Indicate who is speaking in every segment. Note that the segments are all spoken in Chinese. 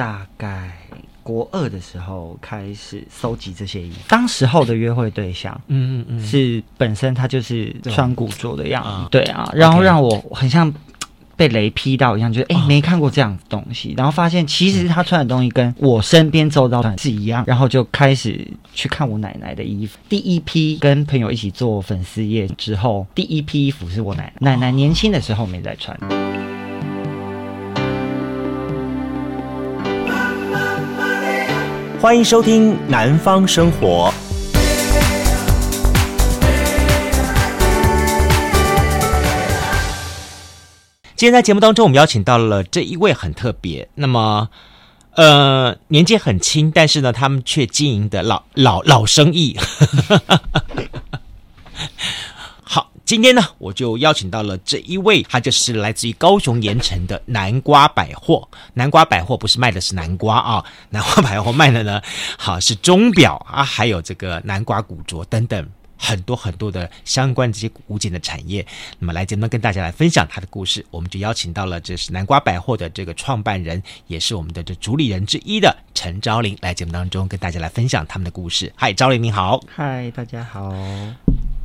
Speaker 1: 大概国二的时候开始搜集这些衣服，当时候的约会对象，嗯嗯嗯，是本身他就是穿古着的样子，对啊，然后让我很像被雷劈到一样，觉得哎没看过这样的东西，然后发现其实他穿的东西跟我身边周遭的是一样，然后就开始去看我奶奶的衣服。第一批跟朋友一起做粉丝页之后，第一批衣服是我奶奶奶奶年轻的时候没在穿。
Speaker 2: 欢迎收听《南方生活》。今天在节目当中，我们邀请到了这一位很特别，那么呃年纪很轻，但是呢，他们却经营的老老老生意。今天呢，我就邀请到了这一位，他就是来自于高雄盐城的南瓜百货。南瓜百货不是卖的是南瓜啊，南瓜百货卖的呢，好是钟表啊，还有这个南瓜古着等等很多很多的相关这些古件的产业。那么来节目跟大家来分享他的故事，我们就邀请到了这是南瓜百货的这个创办人，也是我们的这主理人之一的陈昭林来节目当中跟大家来分享他们的故事。嗨，昭林你好。
Speaker 1: 嗨，大家好。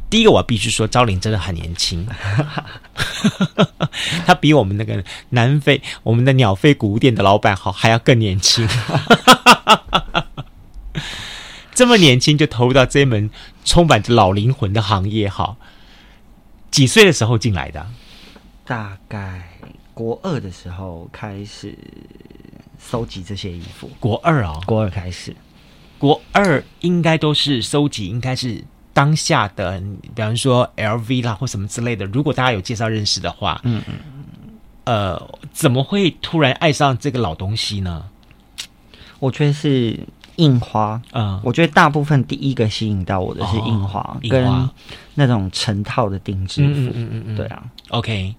Speaker 2: 第一个我必须说，昭伶真的很年轻，他比我们那个南非我们的鸟飞古物店的老板好还要更年轻，这么年轻就投入到这一门充满着老灵魂的行业，好，几岁的时候进来的？
Speaker 1: 大概国二的时候开始收集这些衣服，
Speaker 2: 国二啊，
Speaker 1: 国二开始，
Speaker 2: 国二应该都是收集，应该是。当下的，比方说 LV 啦或什么之类的，如果大家有介绍认识的话，嗯嗯，呃，怎么会突然爱上这个老东西呢？
Speaker 1: 我觉得是印花，嗯，我觉得大部分第一个吸引到我的是印花，哦、跟那种成套的定制服，嗯嗯嗯，嗯，嗯，对啊
Speaker 2: ，OK。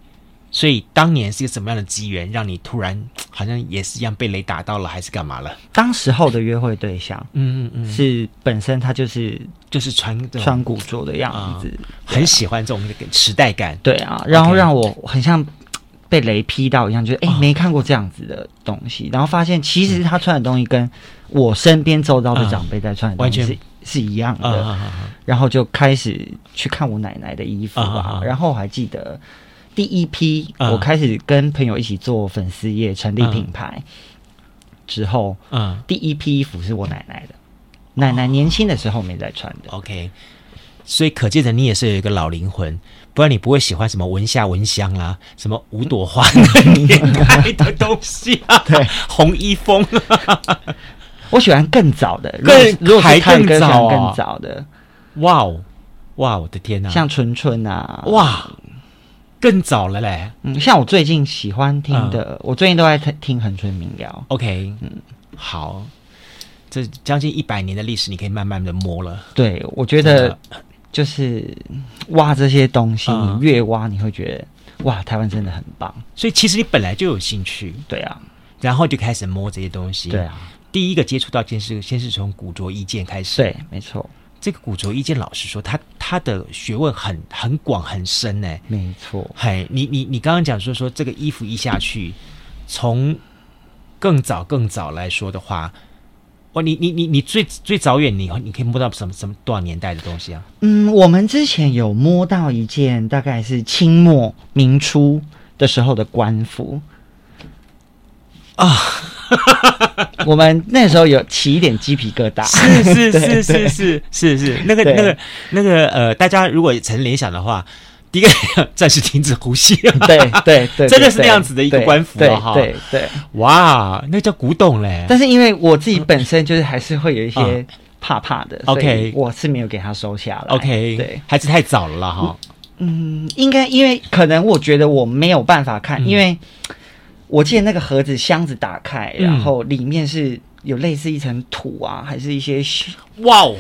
Speaker 2: 所以当年是一个什么样的机缘，让你突然好像也是一样被雷打到了，还是干嘛了？
Speaker 1: 当时候的约会对象，嗯嗯嗯，是本身他就是
Speaker 2: 就是穿
Speaker 1: 穿古着的样子，
Speaker 2: 很喜欢这种时代感。
Speaker 1: 对啊，然后让我很像被雷劈到一样，就是哎、欸、没看过这样子的东西，然后发现其实他穿的东西跟我身边周遭的长辈在穿的东西是、嗯、是一样的、嗯，然后就开始去看我奶奶的衣服啊、嗯，然后我还记得。第一批，我开始跟朋友一起做粉丝业，成立品牌之后，嗯，第一批衣服是我奶奶的，奶奶年轻的时候没在穿的。
Speaker 2: OK，所以可见的你也是有一个老灵魂，不然你不会喜欢什么闻夏闻香啦，什么五朵花年代的东西啊，对，红衣风，
Speaker 1: 我喜欢更早的，
Speaker 2: 更如果还更早
Speaker 1: 更早的，
Speaker 2: 哇哦，哇，我的天哪，
Speaker 1: 像春春啊，
Speaker 2: 哇。更早了嘞，
Speaker 1: 嗯，像我最近喜欢听的，嗯、我最近都在听恒春民谣。
Speaker 2: OK，嗯，好，这将近一百年的历史，你可以慢慢的摸了。
Speaker 1: 对，我觉得就是挖这些东西，嗯、你越挖你会觉得哇，台湾真的很棒。
Speaker 2: 所以其实你本来就有兴趣，
Speaker 1: 对啊，
Speaker 2: 然后就开始摸这些东西，
Speaker 1: 对啊。
Speaker 2: 第一个接触到件事，先是从古着衣件开始，
Speaker 1: 对，没错。
Speaker 2: 这个古着意见，老实说，他他的学问很很广很深呢。
Speaker 1: 没错，
Speaker 2: 嘿，你你你刚刚讲说说这个衣服一下去，从更早更早来说的话，哇，你你你你最最早远，你你可以摸到什么什么多少年代的东西啊？
Speaker 1: 嗯，我们之前有摸到一件，大概是清末明初的时候的官服啊。我们那时候有起一点鸡皮疙瘩，
Speaker 2: 是是 是是是是是，那个那个那个呃，大家如果曾联想的话，第一个 暂时停止呼吸，
Speaker 1: 对对对，
Speaker 2: 真的是那样子的一个官服哈，
Speaker 1: 对对，
Speaker 2: 哇，那叫古董嘞。
Speaker 1: 但是因为我自己本身就是还是会有一些怕怕的，OK，我是没有给他收下了
Speaker 2: ，OK，对，还是太早了哈。
Speaker 1: 嗯，应该因为可能我觉得我没有办法看，因为。我记得那个盒子箱子打开，然后里面是有类似一层土啊，还是一些
Speaker 2: 哇哦，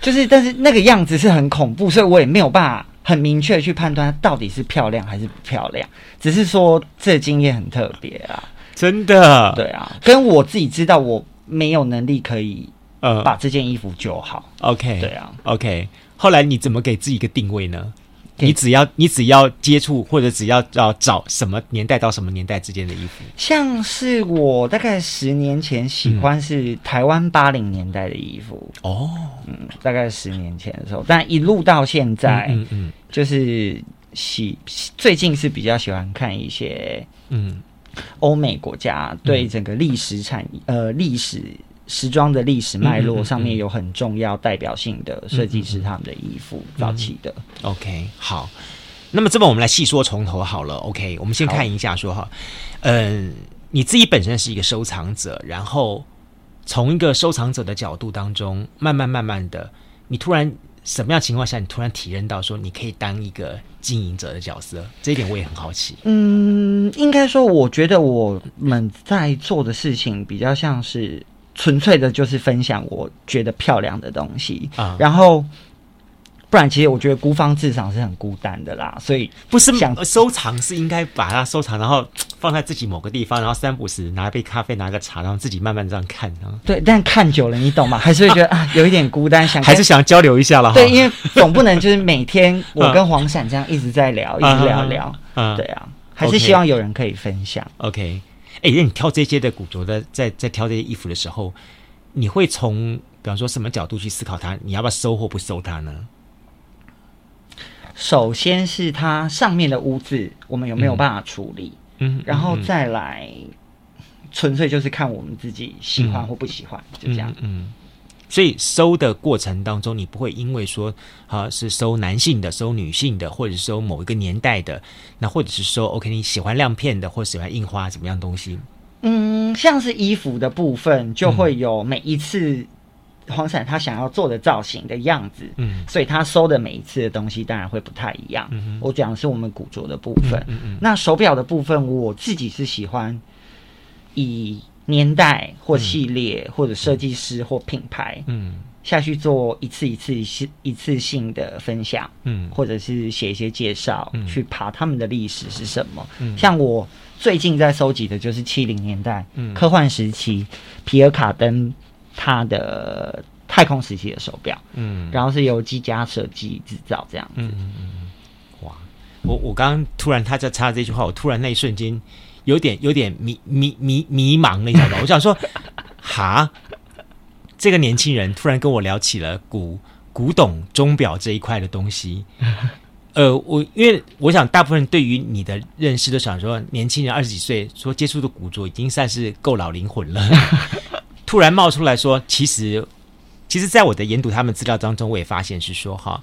Speaker 1: 就是但是那个样子是很恐怖，所以我也没有办法很明确去判断它到底是漂亮还是不漂亮，只是说这经验很特别啊，
Speaker 2: 真的，
Speaker 1: 对啊，跟我自己知道我没有能力可以呃把这件衣服救好，
Speaker 2: 呃，OK，
Speaker 1: 对啊
Speaker 2: ，OK，后来你怎么给自己一个定位呢？你只要你只要接触或者只要要找什么年代到什么年代之间的衣服，
Speaker 1: 像是我大概十年前喜欢是台湾八零年代的衣服。哦，嗯，大概十年前的时候，但一路到现在，嗯嗯，就是喜最近是比较喜欢看一些嗯。欧美国家对整个历史产呃历史。时装的历史脉络上面有很重要代表性的设计师他们的衣服，早期的。
Speaker 2: OK，好，那么这边我们来细说从头好了。OK，我们先看一下说哈，嗯，你自己本身是一个收藏者，然后从一个收藏者的角度当中，慢慢慢慢的，你突然什么样情况下，你突然体认到说你可以当一个经营者的角色，这一点我也很好奇。
Speaker 1: 嗯，应该说，我觉得我们在做的事情比较像是。纯粹的就是分享我觉得漂亮的东西啊，然后不然其实我觉得孤芳自赏是很孤单的啦，所以
Speaker 2: 不是想收藏是应该把它收藏，然后放在自己某个地方，然后三不时拿一杯咖啡，拿个茶，然后自己慢慢这样看。
Speaker 1: 对，但看久了你懂吗？还是会觉得啊，有一点孤单，想
Speaker 2: 还是想交流一下了。
Speaker 1: 对，因为总不能就是 每天我跟黄闪这样一直在聊，一直聊聊。对啊，还是希望有人可以分享。
Speaker 2: OK。哎，那你挑这些的古着的，在在挑这些衣服的时候，你会从比方说什么角度去思考它？你要不要收或不收它呢？
Speaker 1: 首先是它上面的污渍，我们有没有办法处理？嗯，然后再来，纯粹就是看我们自己喜欢或不喜欢，嗯、就这样。嗯。嗯
Speaker 2: 所以收的过程当中，你不会因为说啊是收男性的、收女性的，或者是收某一个年代的，那或者是说 OK 你喜欢亮片的，或喜欢印花怎么样东西？
Speaker 1: 嗯，像是衣服的部分，就会有每一次黄伞他想要做的造型的样子，嗯，所以他收的每一次的东西当然会不太一样。嗯，我讲的是我们古着的部分，嗯嗯，嗯，那手表的部分，我自己是喜欢以。年代或系列，嗯、或者设计师或品牌，嗯，下去做一次一次一次一次性的分享，嗯，或者是写一些介绍，嗯，去爬他们的历史是什么。嗯，像我最近在收集的就是七零年代，嗯，科幻时期，皮尔卡登他的太空时期的手表，嗯，然后是由机家设计制造这样子。嗯嗯嗯，
Speaker 2: 哇，我我刚刚突然他在插这句话，我突然那一瞬间。有点有点迷迷迷迷茫了，你知道吗？我想说，哈，这个年轻人突然跟我聊起了古古董钟表这一块的东西。呃，我因为我想，大部分人对于你的认识都想说，年轻人二十几岁说接触的古着已经算是够老灵魂了。突然冒出来说，其实，其实，在我的研读他们资料当中，我也发现是说，哈，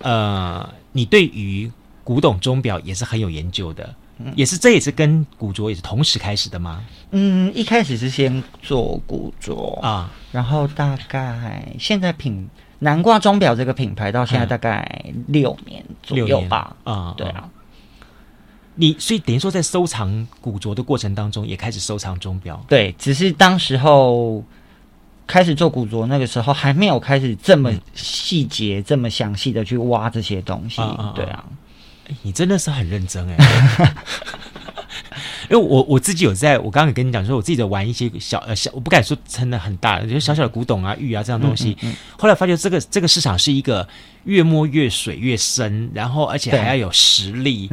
Speaker 2: 呃，你对于古董钟表也是很有研究的。也是，这也是跟古着也是同时开始的吗？
Speaker 1: 嗯，一开始是先做古着啊，然后大概现在品南瓜钟表这个品牌到现在大概六年左右吧。啊，对啊，
Speaker 2: 你所以等于说在收藏古着的过程当中，也开始收藏钟表。
Speaker 1: 对，只是当时候开始做古着，那个时候还没有开始这么细节、嗯、这么详细的去挖这些东西。啊啊啊对啊。
Speaker 2: 你真的是很认真哎，因为我我自己有在，我刚刚也跟你讲说，我自己在玩一些小呃小，我不敢说真的很大，就是小小的古董啊、玉啊这样东西。嗯嗯嗯、后来发觉这个这个市场是一个越摸越水越深，然后而且还要有实力、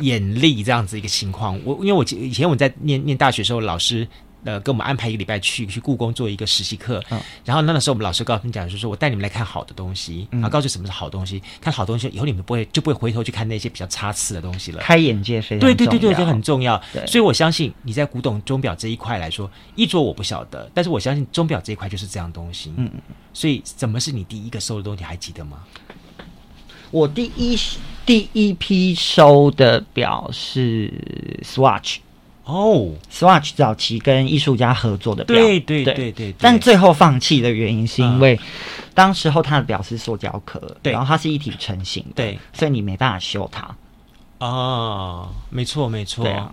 Speaker 2: 眼力这样子一个情况。我因为我以前我在念念大学的时候，老师。呃，给我们安排一个礼拜去去故宫做一个实习课，嗯、然后那个时候我们老师告诉你讲，就是说我带你们来看好的东西，然后告诉什么是好东西，看好东西以后你们不会就不会回头去看那些比较差次的东西了，
Speaker 1: 开眼界非常
Speaker 2: 对对对对，这很重要。所以我相信你在古董钟表这一块来说，衣着我不晓得，但是我相信钟表这一块就是这样东西。嗯嗯，所以怎么是你第一个收的东西还记得吗？
Speaker 1: 我第一第一批收的表是 Swatch。哦，Swatch 早期跟艺术家合作的
Speaker 2: 表，对对对。
Speaker 1: 但最后放弃的原因是因为，当时候它的表是塑胶壳，对，然后它是一体成型，对，所以你没办法修它。
Speaker 2: 哦，没错没错，对啊，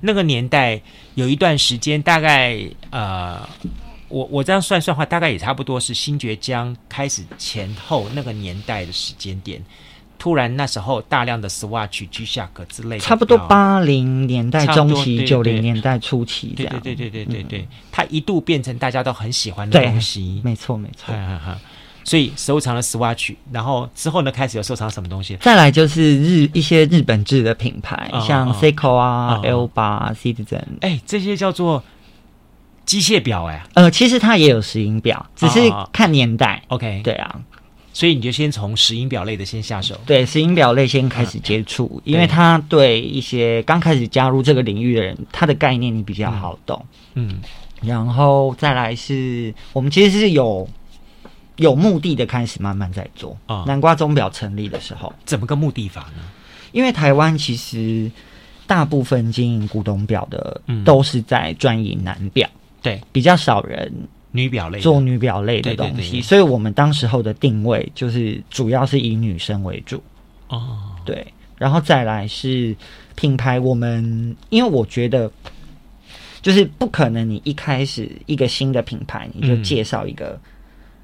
Speaker 2: 那个年代有一段时间，大概呃，我我这样算算话，大概也差不多是新爵江开始前后那个年代的时间点。突然那时候大量的 Swatch、G-Shock 之类的，
Speaker 1: 差不多八零年代中期、九零年代初期这样。
Speaker 2: 对对对对对对，嗯、它一度变成大家都很喜欢的东西。
Speaker 1: 没错没错。
Speaker 2: 所以收藏了 Swatch，然后之后呢，开始有收藏什么东西？
Speaker 1: 再来就是日一些日本制的品牌，哦、像 Seiko 啊、Alba、哦、Citizen，
Speaker 2: 哎，这些叫做机械表，哎，
Speaker 1: 呃，其实它也有石英表，只是看年代。
Speaker 2: 哦、OK，
Speaker 1: 对啊。
Speaker 2: 所以你就先从石英表类的先下手，
Speaker 1: 对，石英表类先开始接触，嗯、因为它对一些刚开始加入这个领域的人，它的概念你比较好懂，嗯，然后再来是我们其实是有有目的的开始慢慢在做啊。南瓜钟表成立的时候，
Speaker 2: 怎么个目的法呢？
Speaker 1: 因为台湾其实大部分经营古董表的都是在专营男表，对，比较少人。
Speaker 2: 女表类
Speaker 1: 做女表类的东西，对对对，所以我们当时候的定位就是主要是以女生为主。哦，对，然后再来是品牌，我们因为我觉得就是不可能，你一开始一个新的品牌你就介绍一个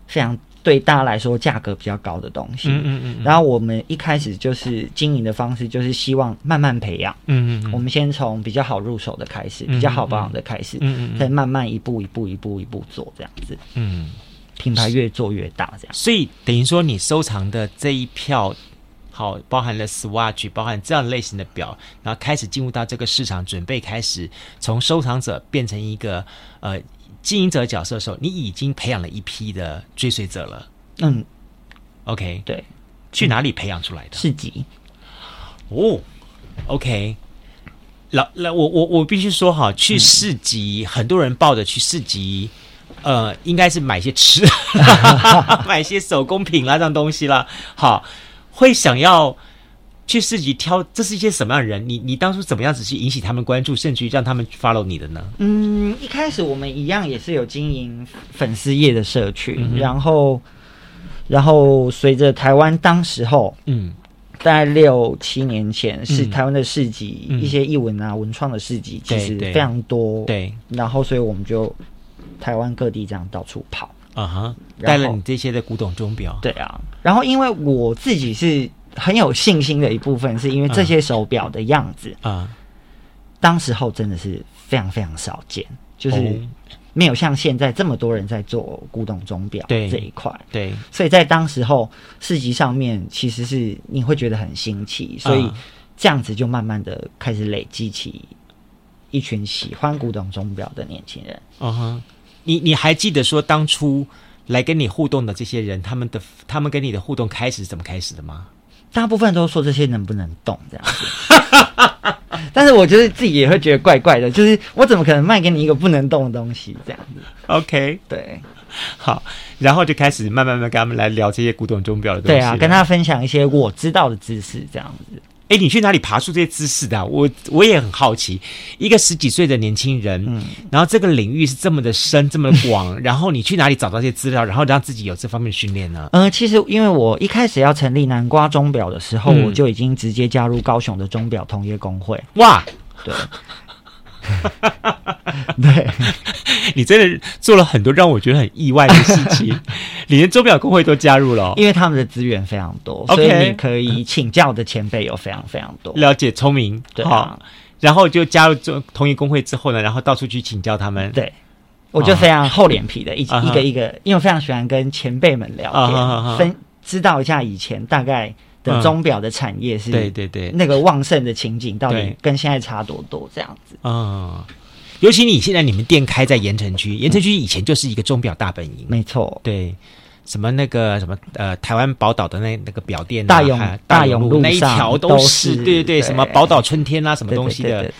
Speaker 1: 非常。对大家来说，价格比较高的东西。嗯嗯嗯。然后我们一开始就是经营的方式，就是希望慢慢培养。嗯嗯。我们先从比较好入手的开始，比较好保养的开始，嗯嗯，再慢慢一步一步一步一步做这样子。嗯。品牌越做越大，这样。
Speaker 2: 所以等于说，你收藏的这一票，好，包含了 Swatch，包含这样类型的表，然后开始进入到这个市场，准备开始从收藏者变成一个呃。经营者角色的时候，你已经培养了一批的追随者了。嗯，OK，
Speaker 1: 对，
Speaker 2: 去哪里培养出来的？
Speaker 1: 市集。
Speaker 2: 哦，OK，老老，我我我必须说哈，去市集，嗯、很多人抱着去市集，呃，应该是买些吃，买些手工品啦，这样东西啦，好，会想要。去市集挑，这是一些什么样的人？你你当初怎么样子去引起他们关注，甚至于让他们 follow 你的呢？
Speaker 1: 嗯，一开始我们一样也是有经营粉丝业的社群，嗯、然后然后随着台湾当时候，嗯，大概六七年前是台湾的市集，嗯、一些艺文啊、文创的市集其实非常多，对，对然后所以我们就台湾各地这样到处跑，啊哈，
Speaker 2: 带了你这些的古董钟表，
Speaker 1: 对啊，然后因为我自己是。很有信心的一部分，是因为这些手表的样子啊，当时候真的是非常非常少见，就是没有像现在这么多人在做古董钟表这一块。对，所以在当时候市集上面，其实是你会觉得很新奇，所以这样子就慢慢的开始累积起一群喜欢古董钟表的年轻人。
Speaker 2: 嗯哼，你你还记得说当初来跟你互动的这些人，他们的他们跟你的互动开始是怎么开始的吗？
Speaker 1: 大部分都说这些能不能动这样子，但是我觉得自己也会觉得怪怪的，就是我怎么可能卖给你一个不能动的东西这样子
Speaker 2: ？OK，
Speaker 1: 对，
Speaker 2: 好，然后就开始慢慢慢跟他们来聊这些古董钟表的东西，
Speaker 1: 对啊，跟他分享一些我知道的知识这样子。
Speaker 2: 哎，你去哪里爬出这些知识的啊？我我也很好奇，一个十几岁的年轻人，嗯，然后这个领域是这么的深，这么的广，然后你去哪里找到这些资料，然后让自己有这方面的训练呢？
Speaker 1: 呃，其实因为我一开始要成立南瓜钟表的时候，嗯，我就已经直接加入高雄的钟表同业工会。
Speaker 2: 哇，
Speaker 1: 对。对，
Speaker 2: 你真的做了很多让我觉得很意外的事情，你连钟表工会都加入了，
Speaker 1: 因为他们的资源非常多.所以你可以请教的前辈有非常非常多。
Speaker 2: 了解，聪明，
Speaker 1: 对啊，
Speaker 2: 好，然后就加入这同一工会之后呢，然后到处去请教他们。
Speaker 1: 对，我就非常厚脸皮的一一个一个，因为我非常喜欢跟前辈们聊天，分知道一下以前大概。的钟表的产业是，对对对，那个旺盛的情景到底跟现在差多多这样子？
Speaker 2: 嗯，尤其你现在你们店开在盐城区，盐城区以前就是一个钟表大本营，
Speaker 1: 没错，
Speaker 2: 对。什么那个什么呃，台湾宝岛的那那个表店，
Speaker 1: 大永大永路
Speaker 2: 那一条都是，对对对，什么宝岛春天啊，什么东西的，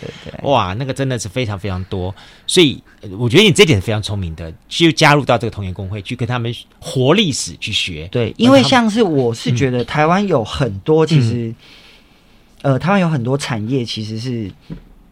Speaker 2: 哇，那个真的是非常非常多。所以我觉得你这点是非常聪明的，就加入到这个同业公会去跟他们活历史去学。
Speaker 1: 对，因为像是我是觉得台湾有很多其实，呃，台湾有很多产业其实是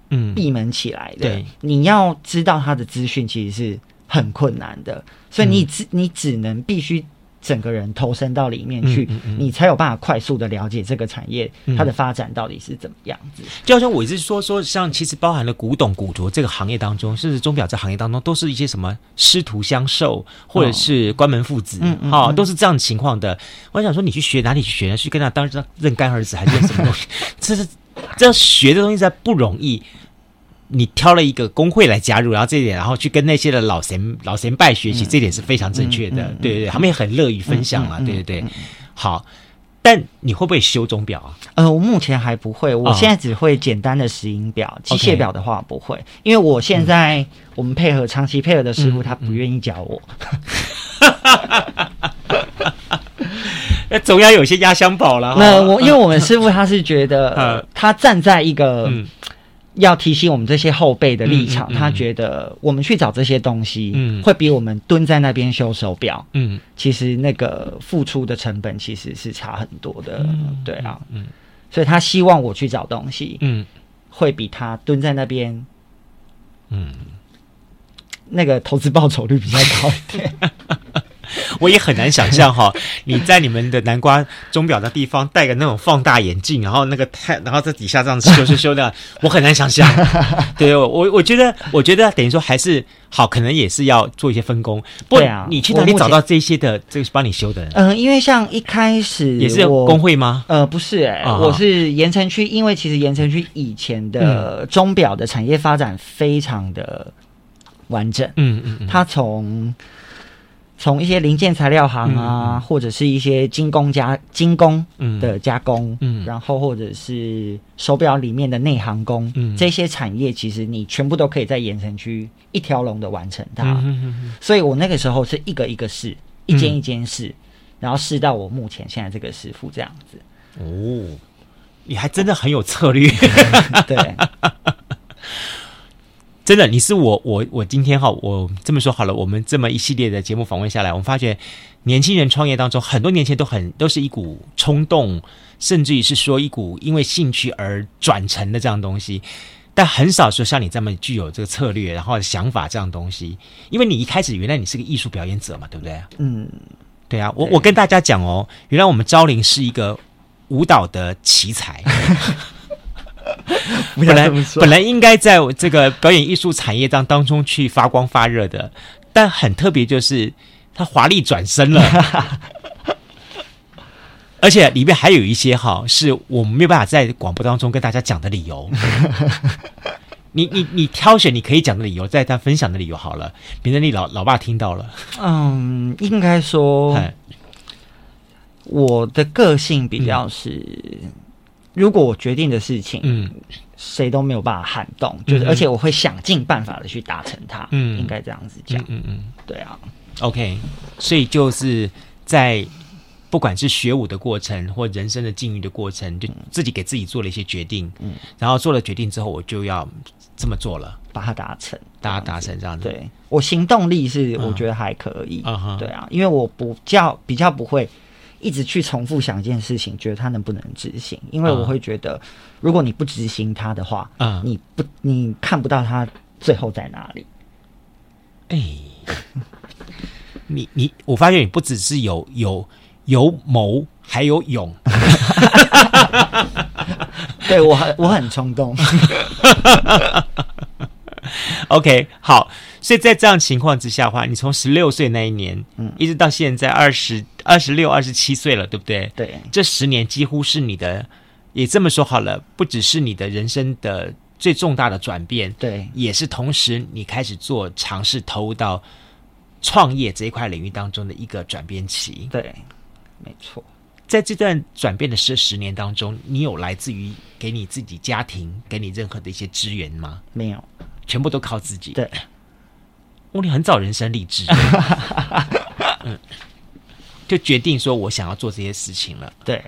Speaker 1: 嗯闭门起来的，对，你要知道它的资讯其实是。很困难的，所以你只、嗯、你只能必须整个人投身到里面去，嗯嗯嗯、你才有办法快速的了解这个产业它的发展到底是怎么样子。
Speaker 2: 就好像我一直说说，像其实包含了古董古着这个行业当中，甚至钟表这行业当中，都是一些什么师徒相授，或者是关门父子，哈、哦嗯嗯哦，都是这样情况的。我想说，你去学哪里去学呢？去跟他当认干儿子，还是认什么东西？这是这学的东西，在不容易。你挑了一个工会来加入，然后这一点，然后去跟那些的老神老神拜学习，嗯、这点是非常正确的。嗯嗯、对对对，他们也很乐于分享了。对对对，好。但你会不会修钟表啊？
Speaker 1: 呃，我目前还不会，我现在只会简单的石英表，机、oh. 械表的话不会因为我现在我们配合长期配合的师傅，他不愿意教我。
Speaker 2: 那 总要有些压箱宝了。
Speaker 1: 那我因为我们师傅他是觉得，他站在一个。嗯要提醒我们这些后辈的立场，嗯嗯嗯、他觉得我们去找这些东西，嗯，会比我们蹲在那边修手表，嗯，其实那个付出的成本其实是差很多的，嗯、对啊，嗯，所以他希望我去找东西，嗯，会比他蹲在那边，嗯，那个投资报酬率比较高一点。
Speaker 2: 我也很难想象哈，你在你们的南瓜钟表的地方戴个那种放大眼镜，然后那个太，然后在底下这样子修修修的，我很难想象。对，我我觉得，我觉得等于说还是好，可能也是要做一些分工。对啊，你去哪里找到这些的这个帮你修的人？
Speaker 1: 嗯，因为像一开始
Speaker 2: 也是有工会吗？
Speaker 1: 呃，不是、欸，哎，我是盐城区，因为其实盐城区以前的钟表的产业发展非常的完整。嗯嗯嗯，它从从一些零件材料行啊，嗯、或者是一些精工加精工的加工，嗯，然后或者是手表里面的内行工，嗯，这些产业其实你全部都可以在盐城区一条龙的完成它。所以我那个时候是一个一个试，一间一间试，嗯、然后试到我目前现在这个师傅这样子。
Speaker 2: 哦，你还真的很有策略，
Speaker 1: 对。
Speaker 2: 真的，你是我我我今天哈，我这么说好了，我们这么一系列的节目访问下来，我们发觉年轻人创业当中，很多年轻人都很都是一股冲动，甚至于是说一股因为兴趣而转成的这样东西，但很少说像你这么具有这个策略，然后想法这样东西。因为你一开始原来你是个艺术表演者嘛，对不对？嗯，对啊，我我跟大家讲哦，原来我们昭林是一个舞蹈的奇才。本来本来应该在这个表演艺术产业当当中去发光发热的，但很特别就是他华丽转身了，而且里面还有一些哈是我们没有办法在广播当中跟大家讲的理由。你你你挑选你可以讲的理由，在他分享的理由好了，免得你老老爸听到了。
Speaker 1: 嗯，应该说，我的个性比较是。嗯如果我决定的事情，嗯，谁都没有办法撼动，嗯、就是而且我会想尽办法的去达成它，嗯，应该这样子讲，嗯嗯，嗯。对啊
Speaker 2: ，OK，所以就是在不管是学舞的过程或人生的境遇的过程，就自己给自己做了一些决定，嗯，然后做了决定之后，我就要这么做了，
Speaker 1: 把它达成，
Speaker 2: 把它达成这样子，
Speaker 1: 对。我行动力是我觉得还可以，嗯哼，对啊，因为我不较比较不会。一直去重复想一件事情，觉得他能不能执行？因为我会觉得，如果你不执行它的话，嗯，你不，你看不到它最后在哪里。
Speaker 2: 哎，你你，我发现你不只是有有有谋，还有勇。
Speaker 1: 对我很我很冲动。
Speaker 2: OK，好。所以在这样情况之下的话，你从十六岁那一年，嗯，一直到现在二十二十六、二十七岁了，对不对？
Speaker 1: 对，
Speaker 2: 这十年几乎是你的，也这么说好了，不只是你的人生的最重大的转变，
Speaker 1: 对，
Speaker 2: 也是同时你开始做尝试投入到创业这一块领域当中的一个转变期。
Speaker 1: 对，没错。
Speaker 2: 在这段转变的这十年当中，你有来自于给你自己家庭给你任何的一些支援吗？
Speaker 1: 没有，
Speaker 2: 全部都靠自己。
Speaker 1: 对。
Speaker 2: 哦你很早人生励志，嗯，就决定说我想要做这些事情了。
Speaker 1: 对，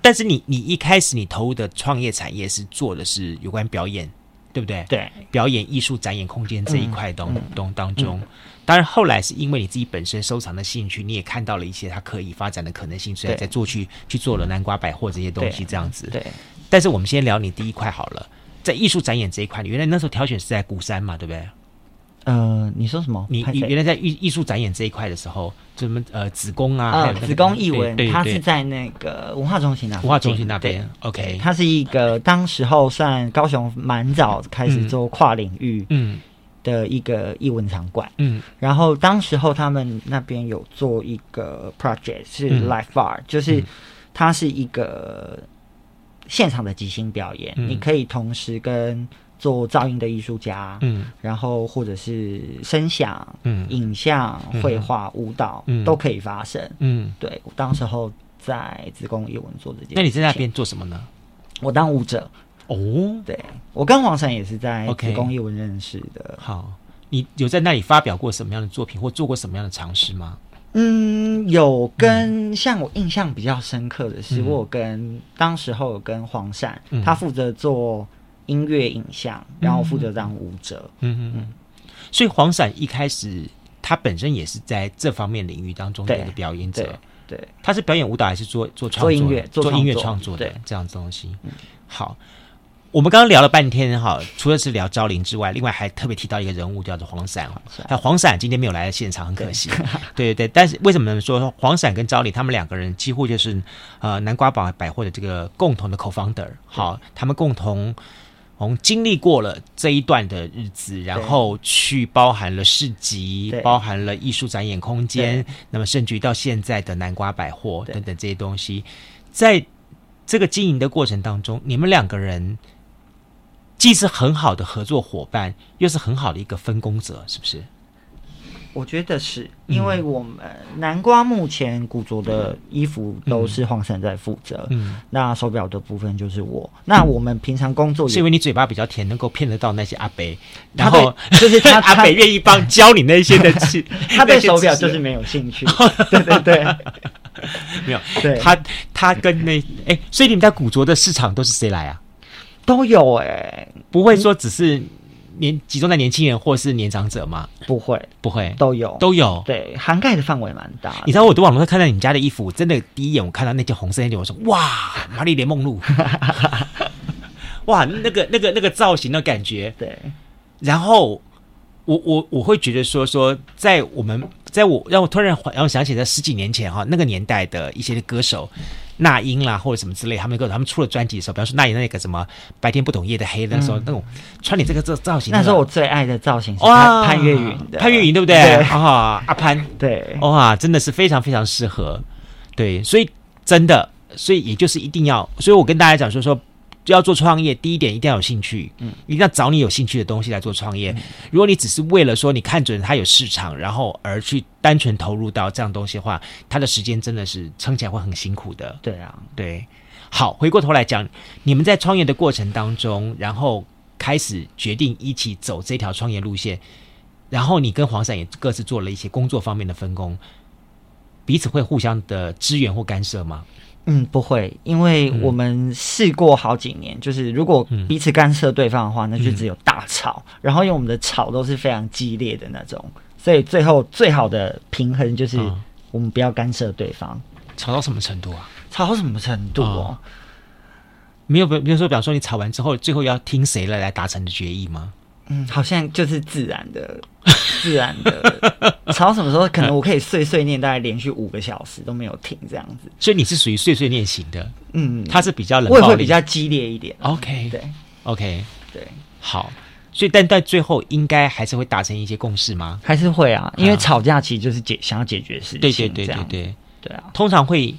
Speaker 2: 但是你你一开始你投入的创业产业是做的是有关表演，对不对？
Speaker 1: 对，
Speaker 2: 表演艺术展演空间这一块东东当中，当然后来是因为你自己本身收藏的兴趣，你也看到了一些它可以发展的可能性，所以在做去去做了南瓜百货这些东西这样子。
Speaker 1: 对，
Speaker 2: 但是我们先聊你第一块好了，在艺术展演这一块，你原来那时候挑选是在鼓山嘛，对不对？
Speaker 1: 呃，你说什么？
Speaker 2: 你你原来在艺艺术展演这一块的时候，什么呃子宫啊，
Speaker 1: 呃子宫艺文，它是在那个文化中心那
Speaker 2: 文化中心那边。OK，
Speaker 1: 它是一个当时候算高雄蛮早开始做跨领域嗯。的一个艺文场馆。嗯，然后当时候他们那边有做一个 project 是 live art，就是它是一个现场的即兴表演，你可以同时跟做噪音的艺术家，嗯，然后或者是声响、嗯，影像、绘画、舞蹈，嗯，都可以发生，嗯，对，我当时候在子宫艺文做这件事，
Speaker 2: 那你在那边做什么呢？
Speaker 1: 我当舞者，哦，对，我跟黄闪也是在子宫艺文认识的。
Speaker 2: 好，你有在那里发表过什么样的作品，或做过什么样的尝试吗？
Speaker 1: 嗯，有跟像我印象比较深刻的是，我有跟当时候有跟黄闪，他负责做。音乐影像，然后负责当舞者。嗯嗯嗯。
Speaker 2: 所以黄闪一开始他本身也是在这方面领域当中的一个表演者。
Speaker 1: 对，对
Speaker 2: 他是表演舞蹈还是做做创作？
Speaker 1: 做音乐，
Speaker 2: 做音乐创作的这样子东西。嗯、好。我们刚刚聊了半天哈，除了是聊昭霖之外，另外还特别提到一个人物叫做黄闪。那黄闪今天没有来到现场，很可惜。对 对对，但是为什么呢？说黄闪跟昭霖他们两个人几乎就是呃南瓜堡百货的这个共同的 co-founder。好，他们共同。从经历过了这一段的日子，然后去包含了市集，包含了艺术展演空间，那么甚至于到现在的南瓜百货等等这些东西，在这个经营的过程当中，你们两个人既是很好的合作伙伴，又是很好的一个分工者，是不是？
Speaker 1: 我觉得是因为我们南瓜目前古着的衣服都是黄闪在负责，嗯，那手表的部分就是我。那我们平常工作
Speaker 2: 是因为你嘴巴比较甜，能够骗得到那些阿伯，然后
Speaker 1: 就是 他
Speaker 2: 阿伯愿意帮教你那些的事，
Speaker 1: 他对手表就是没有兴趣，对对对，
Speaker 2: 没有，对。他他跟那哎，所以你们在古着的市场都是谁来啊？
Speaker 1: 都有哎，
Speaker 2: 不会说只是。年集中在年轻人或是年长者吗？
Speaker 1: 不会，
Speaker 2: 不会，
Speaker 1: 都有，
Speaker 2: 都有。
Speaker 1: 对，涵盖的范围蛮大。
Speaker 2: 你知道，我在网络上看到你们家的衣服，真的第一眼我看到那件红色那件，我说哇，玛丽莲梦露，哇，那个那个那个造型的感觉。
Speaker 1: 对。
Speaker 2: 然后我我我会觉得说说，在我们在我让我突然让我想起在十几年前哈那个年代的一些歌手。那英啦，或者什么之类，他们个他们出了专辑的时候，比方说那英那个什么白天不懂夜的黑的时候，嗯、那种穿你这个这造型，
Speaker 1: 那时候我最爱的造型是潘潘越云的，
Speaker 2: 潘越云对不对？
Speaker 1: 对。
Speaker 2: 啊，阿潘。
Speaker 1: 对，
Speaker 2: 哇，真的是非常非常适合，对，所以真的，所以也就是一定要，所以我跟大家讲说说。就要做创业，第一点一定要有兴趣，嗯，一定要找你有兴趣的东西来做创业。嗯、如果你只是为了说你看准它有市场，然后而去单纯投入到这样东西的话，它的时间真的是撑起来会很辛苦的。
Speaker 1: 对啊，
Speaker 2: 对。好，回过头来讲，你们在创业的过程当中，然后开始决定一起走这条创业路线，然后你跟黄闪也各自做了一些工作方面的分工，彼此会互相的支援或干涉吗？
Speaker 1: 嗯，不会，因为我们试过好几年，嗯、就是如果彼此干涉对方的话，嗯、那就只有大吵。嗯、然后因为我们的吵都是非常激烈的那种，所以最后最好的平衡就是我们不要干涉对方。
Speaker 2: 吵到什么程度啊？
Speaker 1: 吵到什么程度哦？
Speaker 2: 没有，比比如说，比方说你吵完之后，最后要听谁来来达成的决议吗？
Speaker 1: 嗯，好像就是自然的，自然的。吵什么时候？可能我可以碎碎念，大概连续五个小时都没有停，这样子。
Speaker 2: 所以你是属于碎碎念型的，嗯，他是比较冷，
Speaker 1: 我也会比较激烈一点。
Speaker 2: OK，
Speaker 1: 对
Speaker 2: ，OK，
Speaker 1: 对，
Speaker 2: 好。所以，但在最后，应该还是会达成一些共识吗？
Speaker 1: 还是会啊，因为吵架其实就是解想要解决事情。
Speaker 2: 对对对对对
Speaker 1: 对啊！
Speaker 2: 通常会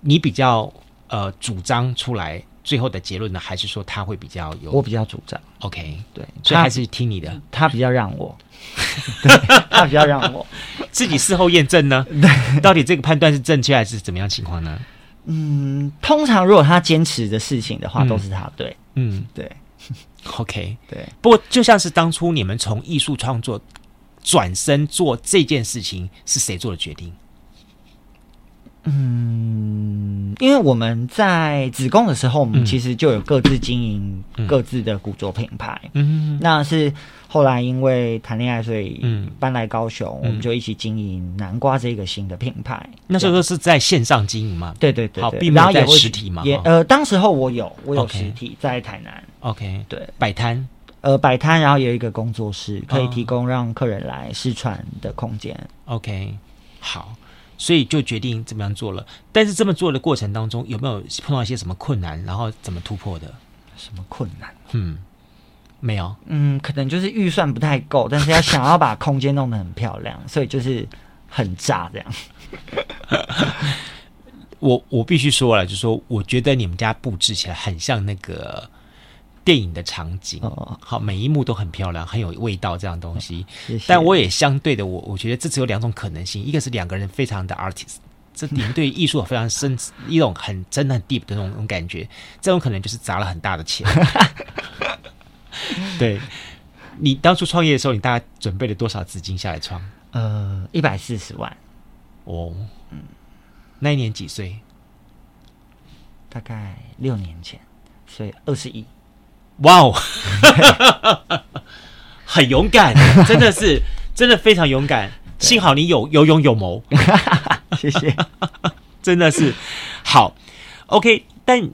Speaker 2: 你比较呃主张出来。最后的结论呢？还是说他会比较有？
Speaker 1: 我比较主张。
Speaker 2: OK，
Speaker 1: 对，
Speaker 2: 所以还是听你的。
Speaker 1: 他比较让我，对，他比较让我
Speaker 2: 自己事后验证呢？对，到底这个判断是正确还是怎么样情况呢？
Speaker 1: 嗯，通常如果他坚持的事情的话，都是他对。
Speaker 2: 嗯，
Speaker 1: 对。
Speaker 2: OK，
Speaker 1: 对。
Speaker 2: 不过就像是当初你们从艺术创作转身做这件事情，是谁做的决定？
Speaker 1: 嗯，因为我们在子宫的时候，我们其实就有各自经营各自的古着品牌。嗯，那是后来因为谈恋爱，所以搬来高雄，我们就一起经营南瓜这个新的品牌。
Speaker 2: 那时候是在线上经营吗？
Speaker 1: 对对对，
Speaker 2: 好，并没有在实体嘛。
Speaker 1: 也呃，当时候我有我有实体在台南。
Speaker 2: OK，
Speaker 1: 对，
Speaker 2: 摆摊，
Speaker 1: 呃，摆摊，然后有一个工作室，可以提供让客人来试穿的空间。
Speaker 2: OK，好。所以就决定怎么样做了，但是这么做的过程当中，有没有碰到一些什么困难，然后怎么突破的？
Speaker 1: 什么困难？
Speaker 2: 嗯，没有。
Speaker 1: 嗯，可能就是预算不太够，但是要想要把空间弄得很漂亮，所以就是很炸这样。
Speaker 2: 我我必须说了，就是说，我觉得你们家布置起来很像那个电影的场景，哦、好，每一幕都很漂亮，很有味道，这样东西。
Speaker 1: 谢谢。
Speaker 2: 但我也相对的，我我觉得这只有两种可能性，一个是两个人非常的 artist，这你们对艺术有非常深 一种很真的很 deep 的那种那种感觉，这种可能就是砸了很大的钱。对，你当初创业的时候，你大概准备了多少资金下来创？
Speaker 1: 呃，一百四十万。
Speaker 2: 哦，嗯，那一年几岁？
Speaker 1: 大概六年前，所以二十一。
Speaker 2: 哇哦，很勇敢，真的是，真的非常勇敢。幸好你有有勇有谋，
Speaker 1: 谢谢。
Speaker 2: 真的是好，OK。但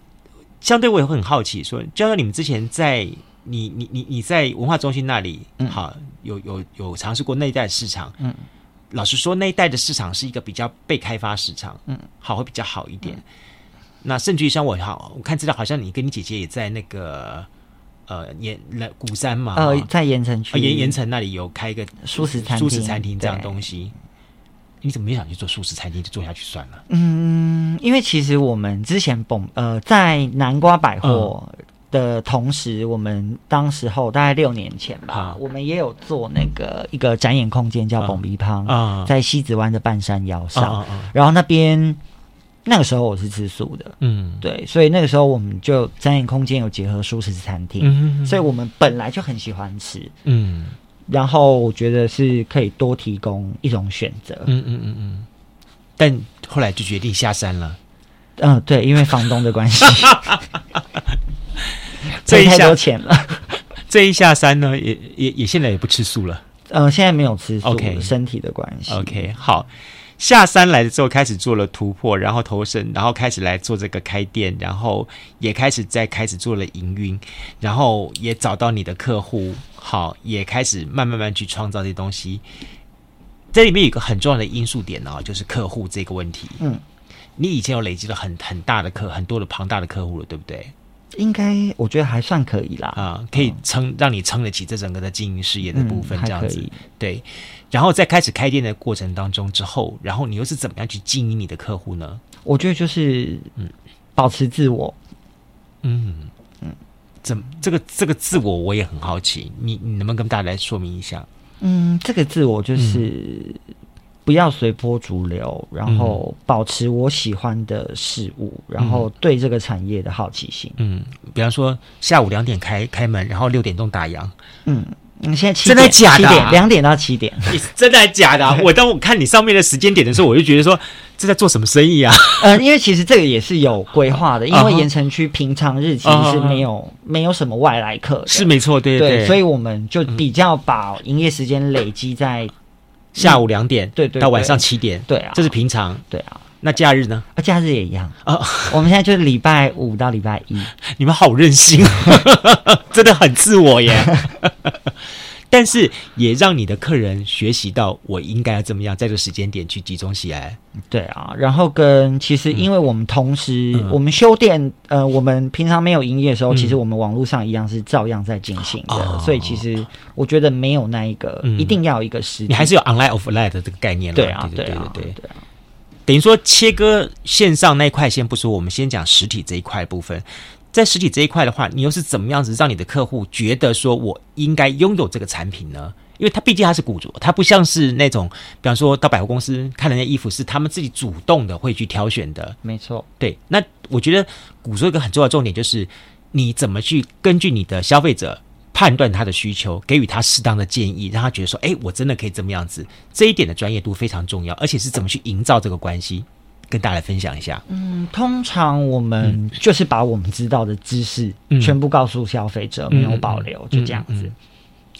Speaker 2: 相对我也会很好奇，说，就像你们之前在你你你你在文化中心那里，嗯、好有有有尝试过那一带的市场，嗯，老实说，那一带的市场是一个比较被开发市场，嗯，好会比较好一点。嗯、那甚至于像我好，我看资料，好像你跟你姐姐也在那个。呃，盐那鼓山嘛，
Speaker 1: 呃，在盐城区，
Speaker 2: 盐盐城那里有开一个
Speaker 1: 素食餐厅，
Speaker 2: 素食餐厅这样东西。你怎么没想去做素食餐厅？就做下去算了。
Speaker 1: 嗯，因为其实我们之前蹦呃在南瓜百货的同时，嗯、我们当时候大概六年前吧，嗯、我们也有做那个一个展演空间叫蹦鼻胖，嗯、在西子湾的半山腰上，然后那边。那个时候我是吃素的，嗯，对，所以那个时候我们就展演空间有结合素食餐厅，嗯嗯，所以我们本来就很喜欢吃，嗯，然后我觉得是可以多提供一种选择，嗯嗯嗯嗯，
Speaker 2: 但后来就决定下山了，
Speaker 1: 嗯，对，因为房东的关系，这太多钱了，
Speaker 2: 这一下山呢，也也也现在也不吃素了，
Speaker 1: 嗯，现在没有吃素，OK，身体的关系
Speaker 2: ，OK，好。下山来的时候，开始做了突破，然后投身，然后开始来做这个开店，然后也开始在开始做了营运，然后也找到你的客户，好，也开始慢慢慢去创造这些东西。这里面有一个很重要的因素点呢，就是客户这个问题。嗯，你以前有累积了很很大的客，很多的庞大的客户了，对不对？
Speaker 1: 应该我觉得还算可以啦，
Speaker 2: 啊，可以撑、嗯、让你撑得起这整个的经营事业的部分，这样子，嗯、对。然后在开始开店的过程当中之后，然后你又是怎么样去经营你的客户呢？
Speaker 1: 我觉得就是嗯，保持自我，
Speaker 2: 嗯嗯，怎这个这个自我我也很好奇，你你能不能跟大家来说明一下？
Speaker 1: 嗯，这个自我就是。嗯不要随波逐流，然后保持我喜欢的事物，嗯、然后对这个产业的好奇心。
Speaker 2: 嗯，比方说下午两点开开门，然后六点钟打烊。
Speaker 1: 嗯，你现在七
Speaker 2: 点真的假的、啊？
Speaker 1: 七点两点到七点？
Speaker 2: 你真的假的、啊？我当我看你上面的时间点的时候，我就觉得说这在做什么生意啊？
Speaker 1: 呃，因为其实这个也是有规划的，因为盐城区平常日其实是没有、uh huh. 没有什么外来客的，
Speaker 2: 是没错，对对，
Speaker 1: 对，所以我们就比较把营业时间累积在。
Speaker 2: 下午两点，
Speaker 1: 对对，
Speaker 2: 到晚上七点，
Speaker 1: 对啊，
Speaker 2: 这是平常，
Speaker 1: 对啊。
Speaker 2: 那假日呢？
Speaker 1: 啊，假日也一样啊。我们现在就是礼拜五到礼拜一。
Speaker 2: 你们好任性，真的很自我耶。但是也让你的客人学习到，我应该要怎么样在这个时间点去集中起来。
Speaker 1: 对啊，然后跟其实，因为我们同时、嗯、我们修店，呃，我们平常没有营业的时候，嗯、其实我们网络上一样是照样在进行的。哦、所以其实我觉得没有那一个、嗯、一定要有一个时间，
Speaker 2: 你还是有 online offline 的这个概念。
Speaker 1: 对啊，
Speaker 2: 对对
Speaker 1: 对对对啊。
Speaker 2: 等于说切割线上那一块先不说，我们先讲实体这一块部分。在实体这一块的话，你又是怎么样子让你的客户觉得说我应该拥有这个产品呢？因为他毕竟他是雇主，他不像是那种，比方说到百货公司看人家衣服是他们自己主动的会去挑选的。
Speaker 1: 没错，
Speaker 2: 对。那我觉得古说一个很重要的重点就是，你怎么去根据你的消费者判断他的需求，给予他适当的建议，让他觉得说，哎，我真的可以这么样子。这一点的专业度非常重要，而且是怎么去营造这个关系。跟大家来分享一下。
Speaker 1: 嗯，通常我们就是把我们知道的知识全部告诉消费者，没有保留，就这样子。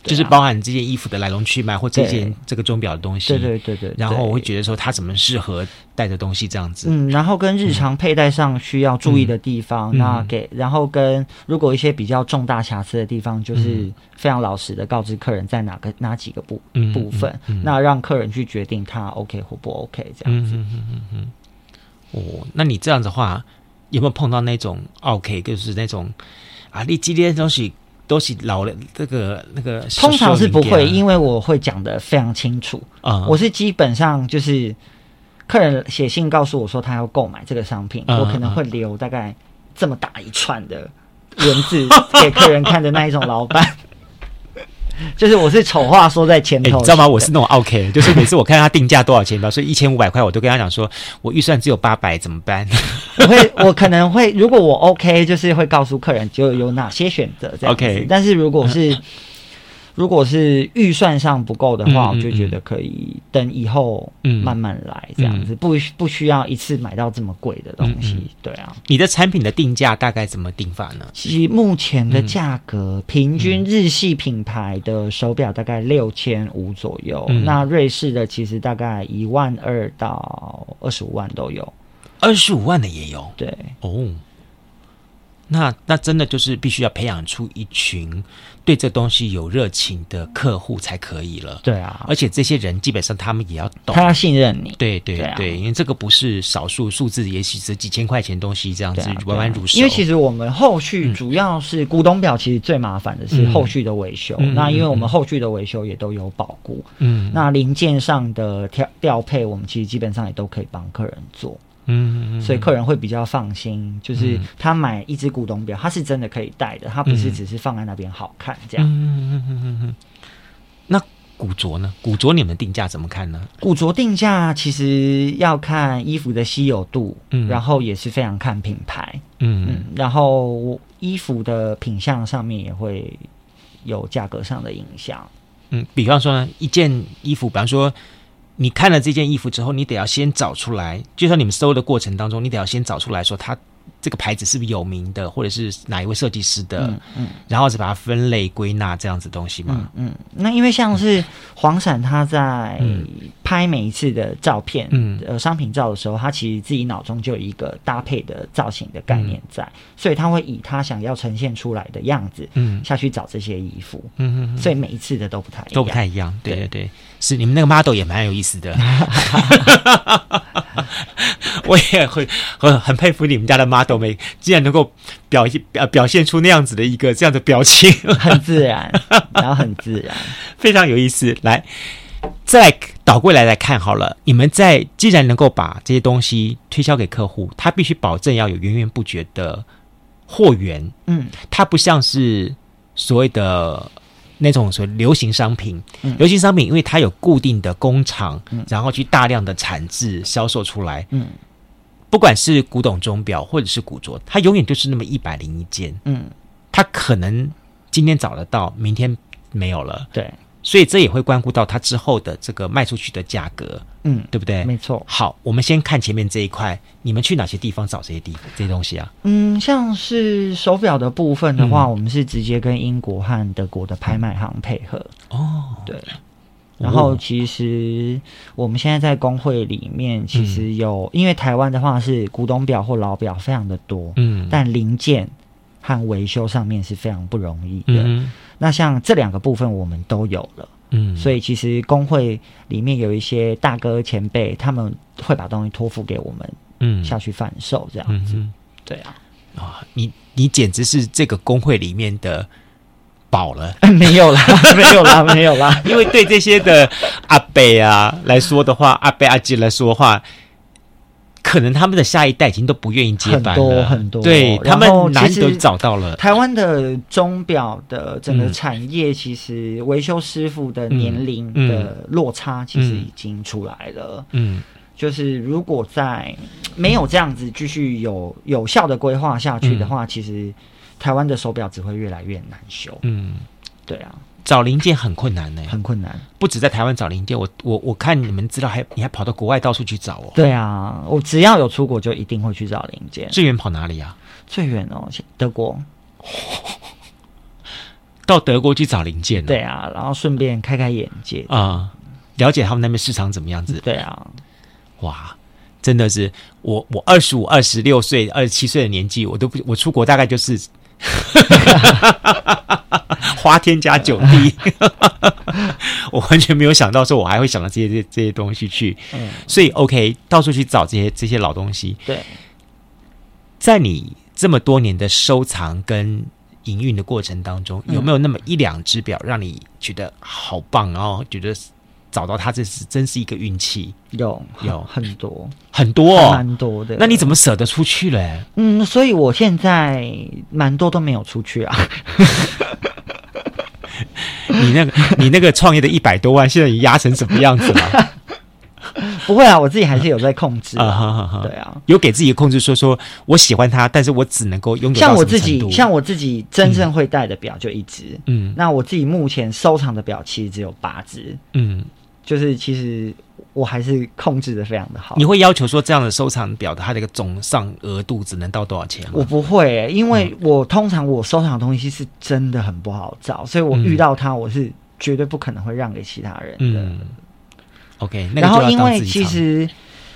Speaker 2: 就是包含这件衣服的来龙去脉，或这件这个钟表的东西。
Speaker 1: 对对对对。
Speaker 2: 然后我会觉得说，它怎么适合带的东西这样子。
Speaker 1: 嗯，然后跟日常佩戴上需要注意的地方，嗯、那给然后跟如果一些比较重大瑕疵的地方，就是非常老实的告知客人在哪个哪几个部部分，那让客人去决定他 OK 或不 OK 这样子。嗯嗯嗯嗯嗯
Speaker 2: 哦，那你这样子的话，有没有碰到那种 OK，就是那种啊，你今天东西都是老人，这个那个
Speaker 1: 通常是不会，因为我会讲的非常清楚啊。嗯、我是基本上就是客人写信告诉我说他要购买这个商品，嗯、我可能会留大概这么大一串的文字给客人看的那一种老板。就是我是丑话说在前头，
Speaker 2: 欸，你知道吗？我是那种 OK，就是每次我看他定价多少钱，比方说一千五百块，我都跟他讲说，我预算只有八百，怎么办？
Speaker 1: 我会，我可能会，如果我 OK，就是会告诉客人就有哪些选择这样子。OK，但是如果是。如果是预算上不够的话，我就觉得可以等以后慢慢来，这样子不不需要一次买到这么贵的东西。对啊，
Speaker 2: 你的产品的定价大概怎么定法呢？
Speaker 1: 其实目前的价格，平均日系品牌的手表大概六千五左右，那瑞士的其实大概一万二到二十五万都有，
Speaker 2: 二十五万的也有。
Speaker 1: 对
Speaker 2: 哦。那那真的就是必须要培养出一群对这东西有热情的客户才可以了。
Speaker 1: 对啊，
Speaker 2: 而且这些人基本上他们也要懂，
Speaker 1: 他要信任你。
Speaker 2: 对对对，对啊，因为这个不是少数数字，也许是几千块钱东西这样子弯弯入手。
Speaker 1: 因为其实我们后续主要是古董表，其实最麻烦的是后续的维修。嗯、那因为我们后续的维修也都有保固，嗯，那零件上的调调配，我们其实基本上也都可以帮客人做。嗯，所以客人会比较放心，就是他买一只古董表，他是真的可以戴的，他不是只是放在那边好看这样。嗯嗯嗯嗯。
Speaker 2: 那古着呢？古着你们定价怎么看呢？
Speaker 1: 古着定价其实要看衣服的稀有度，嗯，然后也是非常看品牌，嗯嗯，然后衣服的品相上面也会有价格上的影响。
Speaker 2: 嗯，比方说呢，一件衣服，比方说。你看了这件衣服之后，你得要先找出来，就像你们搜的过程当中，你得要先找出来说它。这个牌子是不是有名的，或者是哪一位设计师的？嗯，嗯，然后再把它分类归纳这样子东西嘛。
Speaker 1: 嗯，嗯，那因为像是黄闪他在拍每一次的照片，嗯，呃，商品照的时候，他其实自己脑中就有一个搭配的造型的概念在，嗯、所以他会以他想要呈现出来的样子，嗯，下去找这些衣服，嗯嗯，所以每一次的都不太一样。
Speaker 2: 都不太一样，对对对，是你们那个 model 也蛮有意思的。我也会很很佩服你们家的 model 们，竟然能够表现表表现出那样子的一个这样的表情，
Speaker 1: 很自然，然后很自然，
Speaker 2: 非常有意思。来，再来倒过来来看好了，你们在既然能够把这些东西推销给客户，他必须保证要有源源不绝的货源。嗯，它不像是所谓的。那种所谓流行商品，嗯、流行商品，因为它有固定的工厂，嗯、然后去大量的产制销售出来。嗯，不管是古董钟表或者是古着，它永远就是那么一百零一件。嗯，它可能今天找得到，明天没有了。
Speaker 1: 对。
Speaker 2: 所以这也会关乎到它之后的这个卖出去的价格，嗯，对不对？
Speaker 1: 没错。
Speaker 2: 好，我们先看前面这一块，你们去哪些地方找这些地这些东西啊？
Speaker 1: 嗯，像是手表的部分的话，嗯、我们是直接跟英国和德国的拍卖行配合。哦，对。然后其实我们现在在工会里面，其实有，嗯、因为台湾的话是古董表或老表非常的多，嗯，但零件和维修上面是非常不容易的。嗯那像这两个部分我们都有了，嗯，所以其实工会里面有一些大哥前辈，他们会把东西托付给我们，嗯，下去贩售这样子，嗯、对啊，
Speaker 2: 啊、哦，你你简直是这个工会里面的宝了，
Speaker 1: 没有啦，没有啦，没有啦，
Speaker 2: 因为对这些的阿贝啊来说的话，阿贝阿吉来说的话。可能他们的下一代已经都不愿意接班了，很多很多，对，他们难得找到了。
Speaker 1: 台湾的钟表的整个产业，其实维修师傅的年龄的落差其实已经出来了。嗯，就是如果在没有这样子继续有有效的规划下去的话，其实台湾的手表只会越来越难修。嗯，对啊。
Speaker 2: 找零件很困难呢，
Speaker 1: 很困难。
Speaker 2: 不止在台湾找零件，我我我看你们知道，还你还跑到国外到处去找哦。
Speaker 1: 对啊，我只要有出国，就一定会去找零件。
Speaker 2: 最远跑哪里啊？
Speaker 1: 最远哦，德国。
Speaker 2: 到德国去找零件哦。
Speaker 1: 对啊，然后顺便开开眼界
Speaker 2: 啊，了解他们那边市场怎么样子。
Speaker 1: 对啊，
Speaker 2: 哇，真的是我我二十五、二十六岁、二十七岁的年纪，我都不我出国大概就是。花天加酒地，我完全没有想到说，我还会想到这些这些这些东西去。嗯，所以 OK，到处去找这些这些老东西。
Speaker 1: 对，
Speaker 2: 在你这么多年的收藏跟营运的过程当中，有没有那么一两只表让你觉得好棒，然后觉得找到他，这是真是一个运气。
Speaker 1: 有
Speaker 2: 有
Speaker 1: 很多
Speaker 2: 很多，哦，
Speaker 1: 蛮多的。
Speaker 2: 那你怎么舍得出去嘞？
Speaker 1: 嗯，所以我现在蛮多都没有出去啊。
Speaker 2: 你那个你那个创业的一百多万，现在你压成什么样子了？
Speaker 1: 不会啊，我自己还是有在控制啊。
Speaker 2: 啊
Speaker 1: 对啊，
Speaker 2: 有给自己控制说，说说我喜欢它，但是我只能够拥有
Speaker 1: 像我自己，像我自己真正会戴的表就一只。嗯，那我自己目前收藏的表其实只有八只。嗯，就是其实我还是控制的非常的好。
Speaker 2: 你会要求说这样的收藏表的它的一个总上额度只能到多少钱吗？
Speaker 1: 我不会、欸，因为我通常我收藏的东西是真的很不好找，所以我遇到它我是绝对不可能会让给其他人的。嗯
Speaker 2: OK，
Speaker 1: 然后因为其实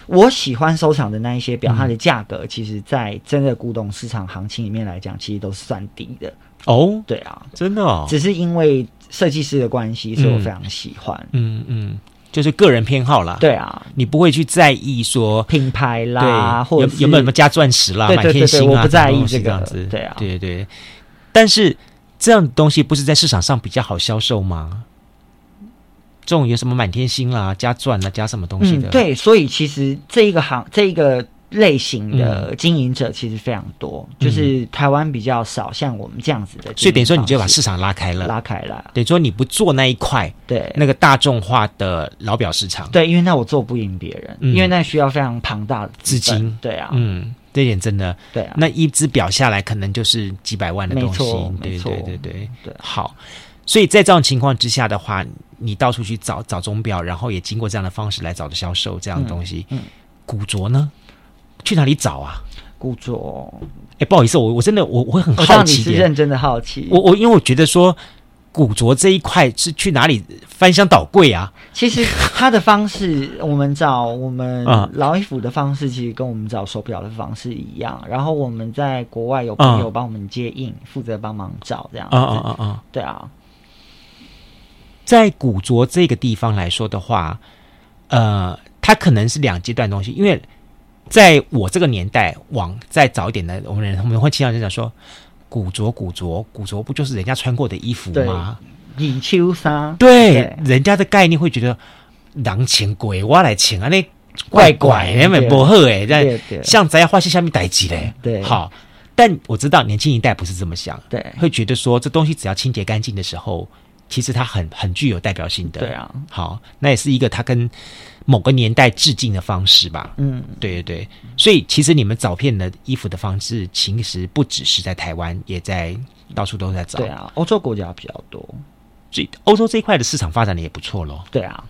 Speaker 1: 我喜欢收藏的那一些表，嗯、它的价格其实，在真的古董市场行情里面来讲，其实都是算低的
Speaker 2: 哦。
Speaker 1: 对啊，
Speaker 2: 真的哦，
Speaker 1: 只是因为设计师的关系，所以我非常喜欢。
Speaker 2: 嗯嗯，就是个人偏好啦。
Speaker 1: 对啊，
Speaker 2: 你不会去在意说品
Speaker 1: 牌啦，或者
Speaker 2: 有有没有什么加钻石啦、满天星啊，
Speaker 1: 我不在意这个
Speaker 2: 这样子。
Speaker 1: 对啊，
Speaker 2: 对对。但是这样的东西不是在市场上比较好销售吗？这种有什么满天星啦、加钻啦、加什么东西的？
Speaker 1: 嗯，对，所以其实这一个行、这一个类型的经营者其实非常多，嗯、就是台湾比较少像我们这样子的。
Speaker 2: 所以等于说，你就把市场拉开了，
Speaker 1: 拉开了。
Speaker 2: 等于说，你不做那一块，
Speaker 1: 对。
Speaker 2: 那个大众化的老表市场，
Speaker 1: 对，因为那我做不赢别人，嗯、因为那需要非常庞大的
Speaker 2: 资，金。
Speaker 1: 对啊，
Speaker 2: 嗯，这一点真的，
Speaker 1: 对啊，
Speaker 2: 那一只表下来可能就是几百万的东西，对对对对
Speaker 1: 对，对。
Speaker 2: 好。所以在这种情况之下的话，你到处去找找钟表，然后也经过这样的方式来找的销售这样的东西。嗯，嗯。古着呢？去哪里找啊？
Speaker 1: 古着？
Speaker 2: 哎，不好意思，我我真的我我会很好奇，
Speaker 1: 你是认真的好奇。
Speaker 2: 我我因为我觉得说古着这一块是去哪里翻箱倒柜啊？
Speaker 1: 其实他的方式，我们找我们 老衣服的方式，其实跟我们找手表的方式一样。然后我们在国外有朋友帮我们接应，负责帮忙找这样子。啊啊啊，对啊。
Speaker 2: 在古着这个地方来说的话，呃，它可能是两阶段东西。因为在我这个年代，往再早一点的我们人，我们会经常就讲说，古着、古着、古着，不就是人家穿过的衣服吗？
Speaker 1: 银秋衫，
Speaker 2: 对，对人家的概念会觉得，人情鬼我来请啊，那怪怪，因为不好哎，在像咱要花些下面代志嘞，
Speaker 1: 对，
Speaker 2: 好。但我知道年轻一代不是这么想，
Speaker 1: 对，
Speaker 2: 会觉得说这东西只要清洁干净的时候。其实它很很具有代表性的，
Speaker 1: 对啊，
Speaker 2: 好，那也是一个它跟某个年代致敬的方式吧，嗯，对对对，所以其实你们找片的衣服的方式，其实不只是在台湾，也在到处都在找，
Speaker 1: 对啊，欧洲国家比较多，
Speaker 2: 所以欧洲这一块的市场发展的也不错咯。
Speaker 1: 对啊，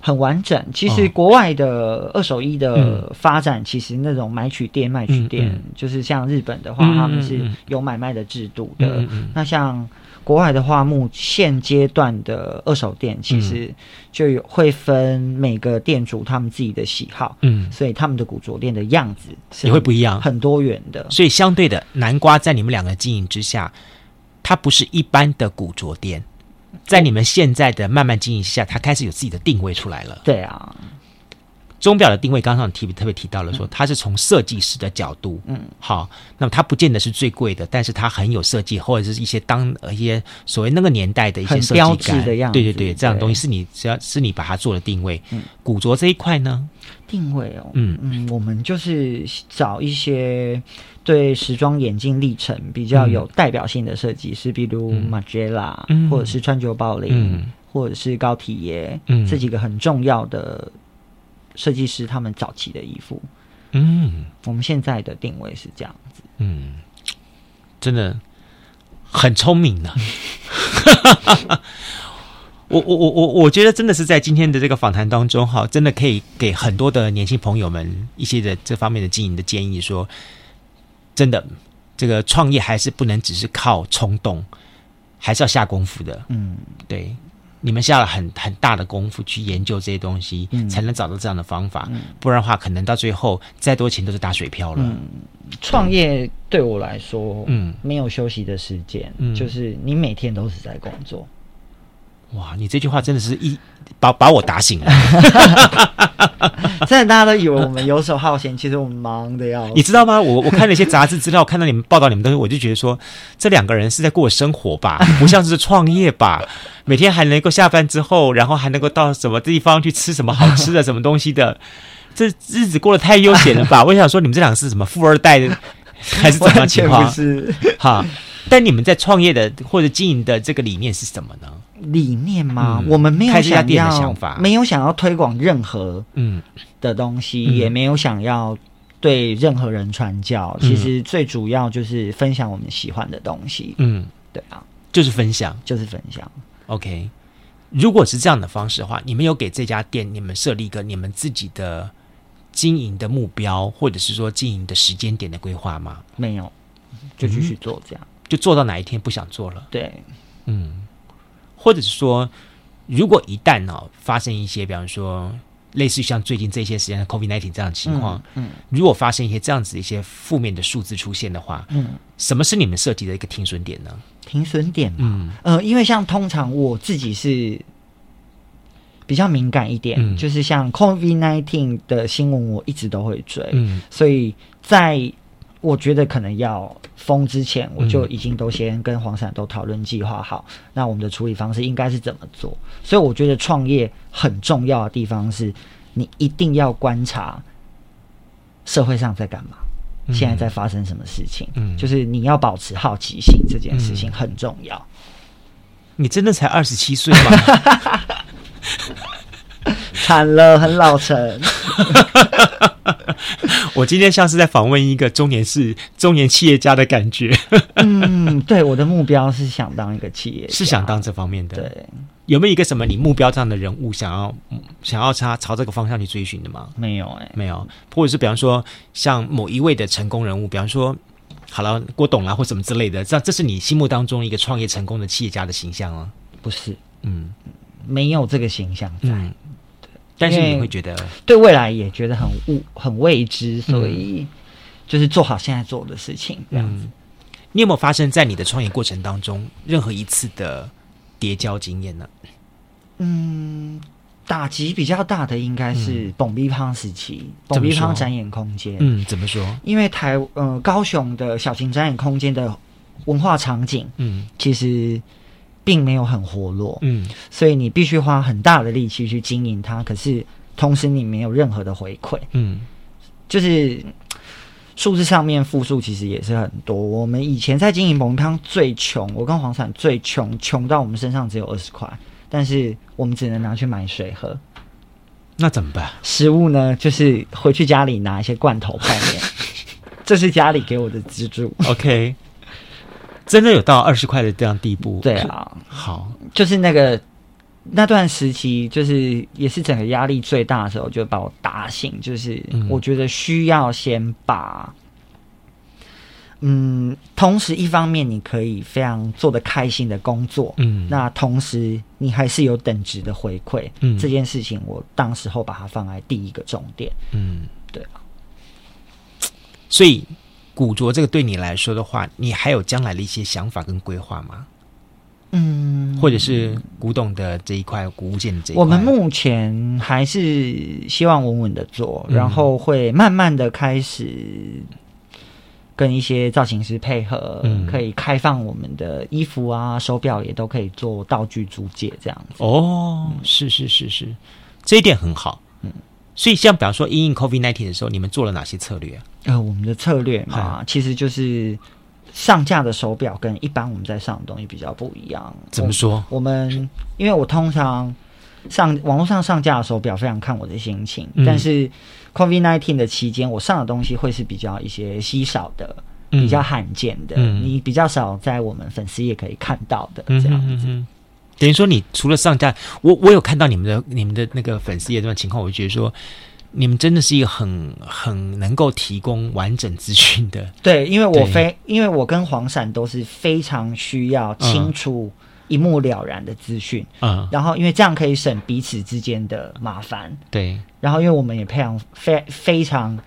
Speaker 1: 很完整。其实国外的二手衣的发展，其实那种买取店、卖取店，就是像日本的话，他们是有买卖的制度的，那像。国外的话，目现阶段的二手店其实就有会分每个店主他们自己的喜好，嗯，所以他们的古着店的样子也会不一样，很多元的。
Speaker 2: 所以相对的，南瓜在你们两个经营之下，它不是一般的古着店，在你们现在的慢慢经营之下，它开始有自己的定位出来了。
Speaker 1: 对啊。
Speaker 2: 钟表的定位，刚刚提特别提到了说，它是从设计师的角度，嗯，好，那么它不见得是最贵的，但是它很有设计，或者是一些当一些所谓那个年代的一些设计
Speaker 1: 标志的样子，
Speaker 2: 对对对，这样东西是你只要是你把它做了定位。嗯，古着这一块呢，
Speaker 1: 定位哦，嗯。嗯，我们就是找一些对时装演进历程比较有代表性的设计师，比如马杰拉，或者是川久保玲，或者是高体耶，嗯，这几个很重要的。设计师他们早期的衣服，嗯，我们现在的定位是这样子，
Speaker 2: 嗯，真的很聪明 呢。我我我我我觉得真的是在今天的这个访谈当中，哈，真的可以给很多的年轻朋友们一些的这方面的经营的建议说，说真的，这个创业还是不能只是靠冲动，还是要下功夫的，嗯，对。你们下了很很大的功夫去研究这些东西，嗯、才能找到这样的方法。嗯、不然的话，可能到最后再多钱都是打水漂了。嗯、
Speaker 1: 创业对我来说，嗯，没有休息的时间，嗯、就是你每天都是在工作。
Speaker 2: 哇，你这句话真的是一把把我打醒了。
Speaker 1: 真的大家都以为我们游手好闲，其实我们忙的要。
Speaker 2: 你知道吗？我我看了一些杂志资料，看到你们报道你们东西，我就觉得说，这两个人是在过生活吧，不像是创业吧。每天还能够下班之后，然后还能够到什么地方去吃什么好吃的什么东西的，这日子过得太悠闲了吧？我想说，你们这两个是什么富二代的，还是怎么情况？
Speaker 1: 是
Speaker 2: 哈。但你们在创业的或者经营的这个理念是什么呢？
Speaker 1: 理念吗？嗯、我们没有想要没有想要推广任何嗯的东西，嗯、也没有想要对任何人传教。嗯、其实最主要就是分享我们喜欢的东西。嗯，对啊，
Speaker 2: 就是分享，
Speaker 1: 就是分享。
Speaker 2: OK，如果是这样的方式的话，你们有给这家店你们设立一个你们自己的经营的目标，或者是说经营的时间点的规划吗？
Speaker 1: 没有，就继续做这样。嗯
Speaker 2: 就做到哪一天不想做了？
Speaker 1: 对，
Speaker 2: 嗯，或者是说，如果一旦呢、哦、发生一些，比方说类似于像最近这些时间的 COVID-19 这样的情况，嗯，嗯如果发生一些这样子一些负面的数字出现的话，嗯，什么是你们设计的一个停损点呢？
Speaker 1: 停损点，嗯，呃，因为像通常我自己是比较敏感一点，嗯、就是像 COVID nineteen 的新闻，我一直都会追，嗯，所以在。我觉得可能要封之前，我就已经都先跟黄伞都讨论计划好，嗯、那我们的处理方式应该是怎么做？所以我觉得创业很重要的地方是，你一定要观察社会上在干嘛，嗯、现在在发生什么事情，嗯，就是你要保持好奇心，这件事情很重要。嗯、
Speaker 2: 你真的才二十七岁吗？
Speaker 1: 惨了，很老成。
Speaker 2: 我今天像是在访问一个中年是中年企业家的感觉。
Speaker 1: 嗯，对，我的目标是想当一个企业家，
Speaker 2: 是想当这方面的。
Speaker 1: 对，
Speaker 2: 有没有一个什么你目标这样的人物，想要想要他朝这个方向去追寻的吗？
Speaker 1: 没有哎、欸，
Speaker 2: 没有。或者是比方说，像某一位的成功人物，比方说，好了，郭董啦，或什么之类的，这这是你心目当中一个创业成功的企业家的形象吗？
Speaker 1: 不是，嗯，没有这个形象在。嗯
Speaker 2: 但是你会觉得
Speaker 1: 对未来也觉得很未很未知，所以就是做好现在做的事情这样子。嗯，
Speaker 2: 你有没有发生在你的创业过程当中任何一次的叠交经验呢？
Speaker 1: 嗯，打击比较大的应该是蹦逼胖时期，蹦逼胖展演空间。
Speaker 2: 嗯，怎么说？
Speaker 1: 因为台呃高雄的小型展演空间的文化场景，嗯，其实。并没有很活络，嗯，所以你必须花很大的力气去经营它。可是同时你没有任何的回馈，嗯，就是数字上面负数其实也是很多。我们以前在经营蒙汤最穷，我跟黄伞最穷，穷到我们身上只有二十块，但是我们只能拿去买水喝。
Speaker 2: 那怎么办？
Speaker 1: 食物呢？就是回去家里拿一些罐头泡面，这是家里给我的资助。
Speaker 2: OK。真的有到二十块的这样地步？
Speaker 1: 对啊，
Speaker 2: 好，
Speaker 1: 就是那个那段时期，就是也是整个压力最大的时候，就把我打醒。就是我觉得需要先把，嗯，嗯，同时一方面你可以非常做的开心的工作，嗯，那同时你还是有等值的回馈，嗯，这件事情我当时候把它放在第一个重点，嗯，对啊，
Speaker 2: 所以。古着这个对你来说的话，你还有将来的一些想法跟规划吗？嗯，或者是古董的这一块古物件的这一块，
Speaker 1: 我们目前还是希望稳稳的做，嗯、然后会慢慢的开始跟一些造型师配合，嗯、可以开放我们的衣服啊、手表也都可以做道具租借这样子。
Speaker 2: 哦，嗯、是是是是，这一点很好。嗯。所以，像比方说，因应 COVID nineteen 的时候，你们做了哪些策略啊？
Speaker 1: 呃，我们的策略嘛，其实就是上架的手表跟一般我们在上的东西比较不一样。
Speaker 2: 怎么说？
Speaker 1: 我，我们因为我通常上网络上上架的手表非常看我的心情，嗯、但是 COVID nineteen 的期间，我上的东西会是比较一些稀少的、嗯、比较罕见的，嗯、你比较少在我们粉丝也可以看到的这样子。嗯哼嗯哼
Speaker 2: 等于说，你除了上架，我我有看到你们的你们的那个粉丝页这段情况，我就觉得说，你们真的是一个很很能够提供完整资讯的。
Speaker 1: 对，因为我非因为我跟黄闪都是非常需要清楚一目了然的资讯，嗯，然后因为这样可以省彼此之间的麻烦，
Speaker 2: 对，
Speaker 1: 然后因为我们也非常非非常。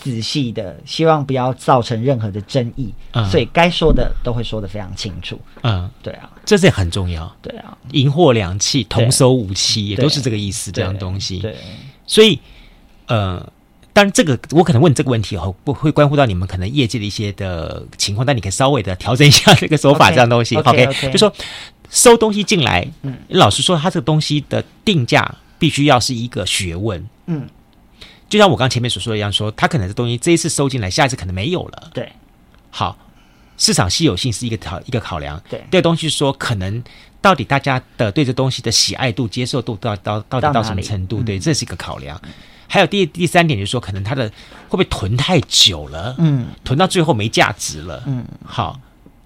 Speaker 1: 仔细的，希望不要造成任何的争议，嗯、所以该说的都会说的非常清楚。嗯，对啊，
Speaker 2: 这是很重要。
Speaker 1: 对啊，
Speaker 2: 银货两訖，童叟无欺，也都是这个意思。这样东西。
Speaker 1: 对，
Speaker 2: 所以呃。当然，这个我可能问这个问题后，不会关乎到你们可能业界的一些的情况，但你可以稍微的调整一下这个手法，这样东西。OK，, okay, okay 就说收东西进来，嗯，老实说，他这个东西的定价必须要是一个学问，嗯，就像我刚前面所说的一样，说它可能这东西这一次收进来，下一次可能没有了，
Speaker 1: 对。
Speaker 2: 好，市场稀有性是一个考一个考量，
Speaker 1: 对。
Speaker 2: 这个东西说可能到底大家的对这东西的喜爱度、接受度到到到底到什么程度？对，这是一个考量。嗯还有第第三点就是说，可能它的会不会囤太久了？嗯，囤到最后没价值了。嗯，好，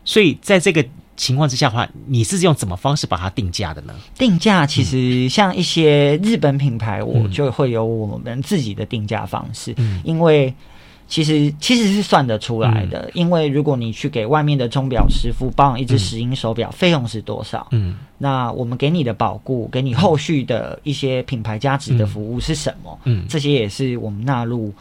Speaker 2: 所以在这个情况之下的话，你是用什么方式把它定价的呢？
Speaker 1: 定价其实像一些日本品牌，我就会有我们自己的定价方式，嗯，因为。其实其实是算得出来的，嗯，因为如果你去给外面的钟表师傅保养一只石英手表，费用是多少？嗯，那我们给你的保固，给你后续的一些品牌价值的服务是什么？嗯，这些也是我们纳入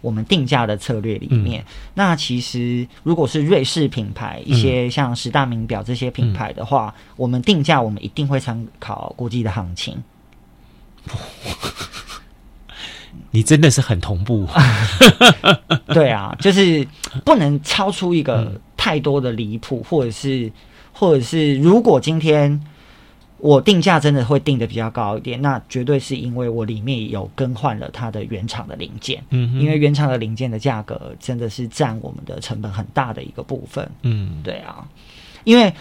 Speaker 1: 我们定价的策略里面。嗯，那其实如果是瑞士品牌，一些像十大名表这些品牌的话，嗯，我们定价我们一定会参考国际的行情。
Speaker 2: 你真的是很同步，
Speaker 1: 对啊，就是不能超出一个太多的离谱，或者是，或者是，如果今天我定价真的会定的比较高一点，那绝对是因为我里面有更换了它的原厂的零件，嗯，因为原厂的零件的价格真的是占我们的成本很大的一个部分，嗯，对啊，因为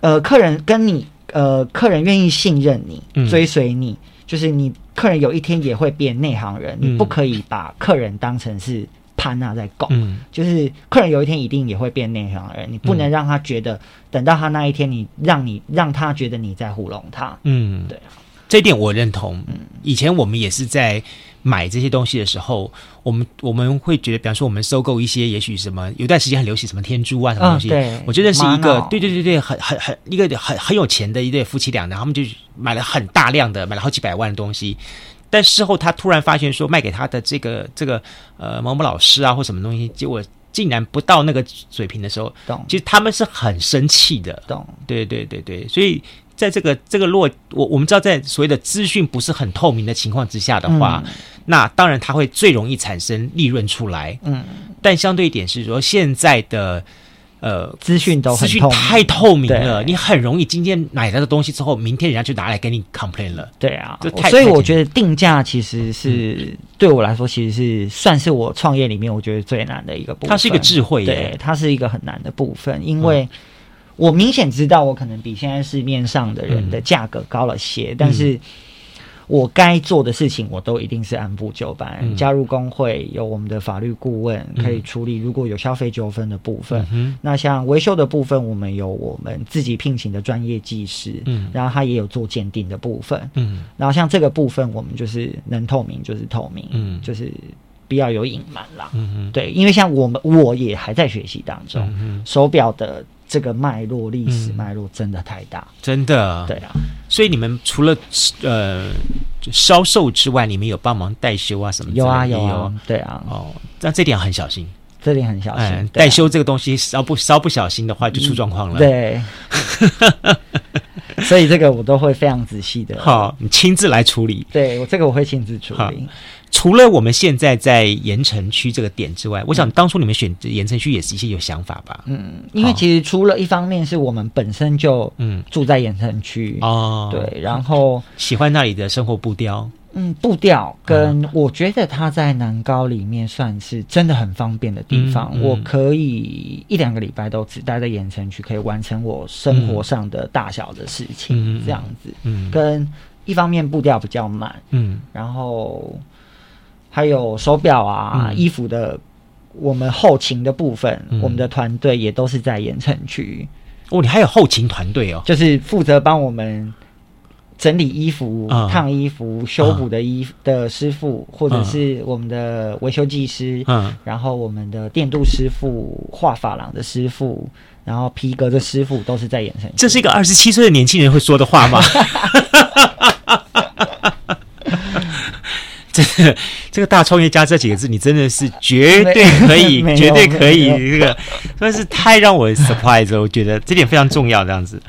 Speaker 1: 呃，客人跟你呃，客人愿意信任你，追随你。就是你客人有一天也会变内行人，嗯，你不可以把客人当成是潘娜在拱。嗯，就是客人有一天一定也会变内行人，你不能让他觉得等到他那一天，你让你让他觉得你在糊弄他。嗯，对啊，
Speaker 2: 这一点我认同。嗯，以前我们也是在。买这些东西的时候，我们我们会觉得，比方说我们收购一些，也许什么有段时间很流行什么天珠啊什么东西，
Speaker 1: 对，
Speaker 2: 我觉得是一个对对对对，很很很一个很很有钱的一对夫妻俩，然后他们就买了很大量的，买了好几百万的东西，但事后他突然发现说，卖给他的这个这个呃某某老师啊或什么东西，结果竟然不到那个水平的时候，懂？其实他们是很生气的，
Speaker 1: 懂？
Speaker 2: 对对对对，所以。在这个这个落我我们知道，在所谓的资讯不是很透明的情况之下的话，嗯、那当然它会最容易产生利润出来。嗯，但相对一点是说，现在的呃
Speaker 1: 资讯都
Speaker 2: 资讯太透明了，你很容易今天买了的东西之后，明天人家就拿来给你 complain 了。
Speaker 1: 对啊，所以我觉得定价其实是、嗯、对我来说，其实是算是我创业里面我觉得最难的一个部分。
Speaker 2: 它是一个智慧，
Speaker 1: 对，它是一个很难的部分，因为。嗯。我明显知道，我可能比现在市面上的人的价格高了些，嗯、但是我该做的事情，我都一定是按部就班。嗯、加入工会，有我们的法律顾问可以处理，如果有消费纠纷的部分，嗯、那像维修的部分，我们有我们自己聘请的专业技师，嗯，然后他也有做鉴定的部分，嗯，然后像这个部分，我们就是能透明就是透明，嗯，就是不要有隐瞒啦，嗯，对，因为像我们我也还在学习当中，嗯、手表的。这个脉络历史脉络真的太大，嗯、
Speaker 2: 真的
Speaker 1: 对啊。
Speaker 2: 所以你们除了呃销售之外，你们有帮忙代修啊什么的？
Speaker 1: 有啊有啊，对啊。
Speaker 2: 哦，那这点很小心，
Speaker 1: 这点很小心。
Speaker 2: 嗯、代修这个东西稍不稍不小心的话，就出状况了。
Speaker 1: 对，所以这个我都会非常仔细的。
Speaker 2: 好，你亲自来处理。
Speaker 1: 对我这个我会亲自处理。
Speaker 2: 除了我们现在在盐城区这个点之外，嗯、我想当初你们选择盐城区也是一些有想法吧？
Speaker 1: 嗯，因为其实除了一方面是我们本身就嗯。住在盐城区哦，对，然后
Speaker 2: 喜欢那里的生活步调，
Speaker 1: 嗯，步调跟我觉得它在南高里面算是真的很方便的地方，嗯嗯、我可以一两个礼拜都只待在盐城区，可以完成我生活上的大小的事情，嗯、这样子，嗯，跟一方面步调比较慢，嗯，然后。还有手表啊、嗯、衣服的，我们后勤的部分，嗯、我们的团队也都是在盐城区。
Speaker 2: 哦，你还有后勤团队哦，
Speaker 1: 就是负责帮我们整理衣服、嗯、烫衣服、修补的衣服的师傅，嗯、或者是我们的维修技师，嗯，然后我们的电镀师傅、画发廊的师傅，然后皮革的师傅，都是在盐城区。
Speaker 2: 这是一个二十七岁的年轻人会说的话吗？这个 这个大创业家这几个字，你真的是绝对 可以，绝对可以。这个真的是太让我 surprise 了，我觉得这点非常重要。这样子，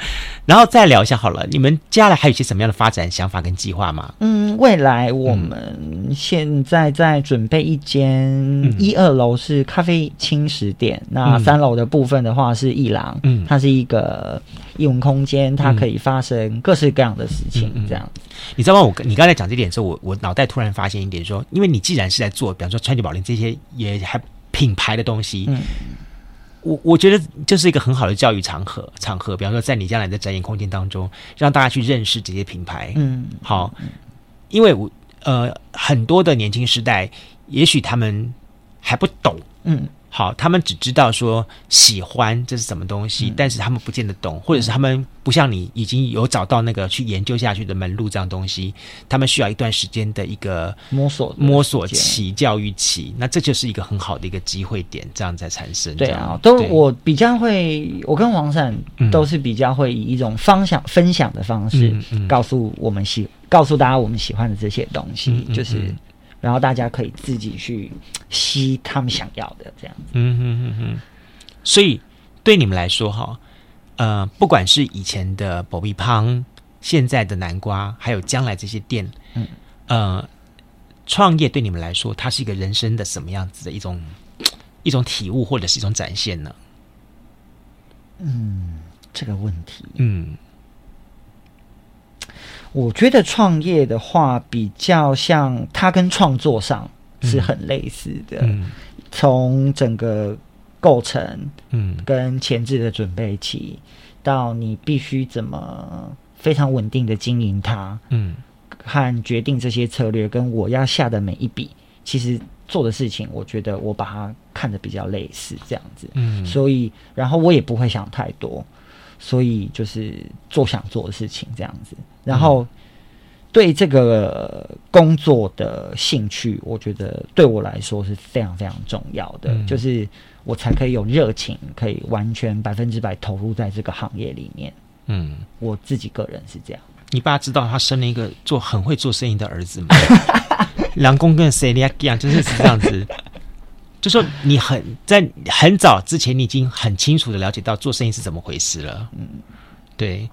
Speaker 2: 然后再聊一下好了，你们接下来还有一些什么样的发展想法跟计划吗？
Speaker 1: 嗯，未来我们现在在准备一间一二楼是咖啡轻食店，嗯、那三楼的部分的话是艺廊，嗯，它是一个艺文空间，它可以发生各式各样的事情，这样。
Speaker 2: 你知道吗？我你刚才讲这点的时候，我我脑袋突然发现一点说，说因为你既然是在做，比方说川久保玲这些也还品牌的东西，嗯。我我觉得这是一个很好的教育场合场合，比方说在你将来的展演空间当中，让大家去认识这些品牌。嗯，好，因为我呃很多的年轻时代，也许他们还不懂。嗯。好，他们只知道说喜欢这是什么东西，嗯、但是他们不见得懂，或者是他们不像你已经有找到那个去研究下去的门路这样东西，他们需要一段时间的一个摸索摸索期、教育期，那这就是一个很好的一个机会点，这样才产生。
Speaker 1: 对啊，都我比较会，我跟黄闪都是比较会以一种方向分享的方式，告诉我们喜，告诉大家我们喜欢的这些东西，就是。然后大家可以自己去吸他们想要的这样子。嗯哼
Speaker 2: 哼哼。所以对你们来说哈，呃，不管是以前的保碧胖，现在的南瓜，还有将来这些店，嗯，呃，创业对你们来说，它是一个人生的什么样子的一种 一种体悟，或者是一种展现呢？
Speaker 1: 嗯，这个问题，嗯。我觉得创业的话，比较像它跟创作上是很类似的。嗯，从整个构成，嗯，跟前置的准备期，到你必须怎么非常稳定的经营它，嗯，和决定这些策略，跟我要下的每一笔，其实做的事情，我觉得我把它看得比较类似这样子。嗯，所以，然后我也不会想太多。所以就是做想做的事情这样子，然后对这个工作的兴趣，我觉得对我来说是非常非常重要的，嗯、就是我才可以有热情，可以完全百分之百投入在这个行业里面。嗯，我自己个人是这样。
Speaker 2: 你爸知道他生了一个做很会做生意的儿子吗？两公跟谁一样，就是是这样子。就说你很在很早之前，你已经很清楚的了解到做生意是怎么回事了。嗯，对。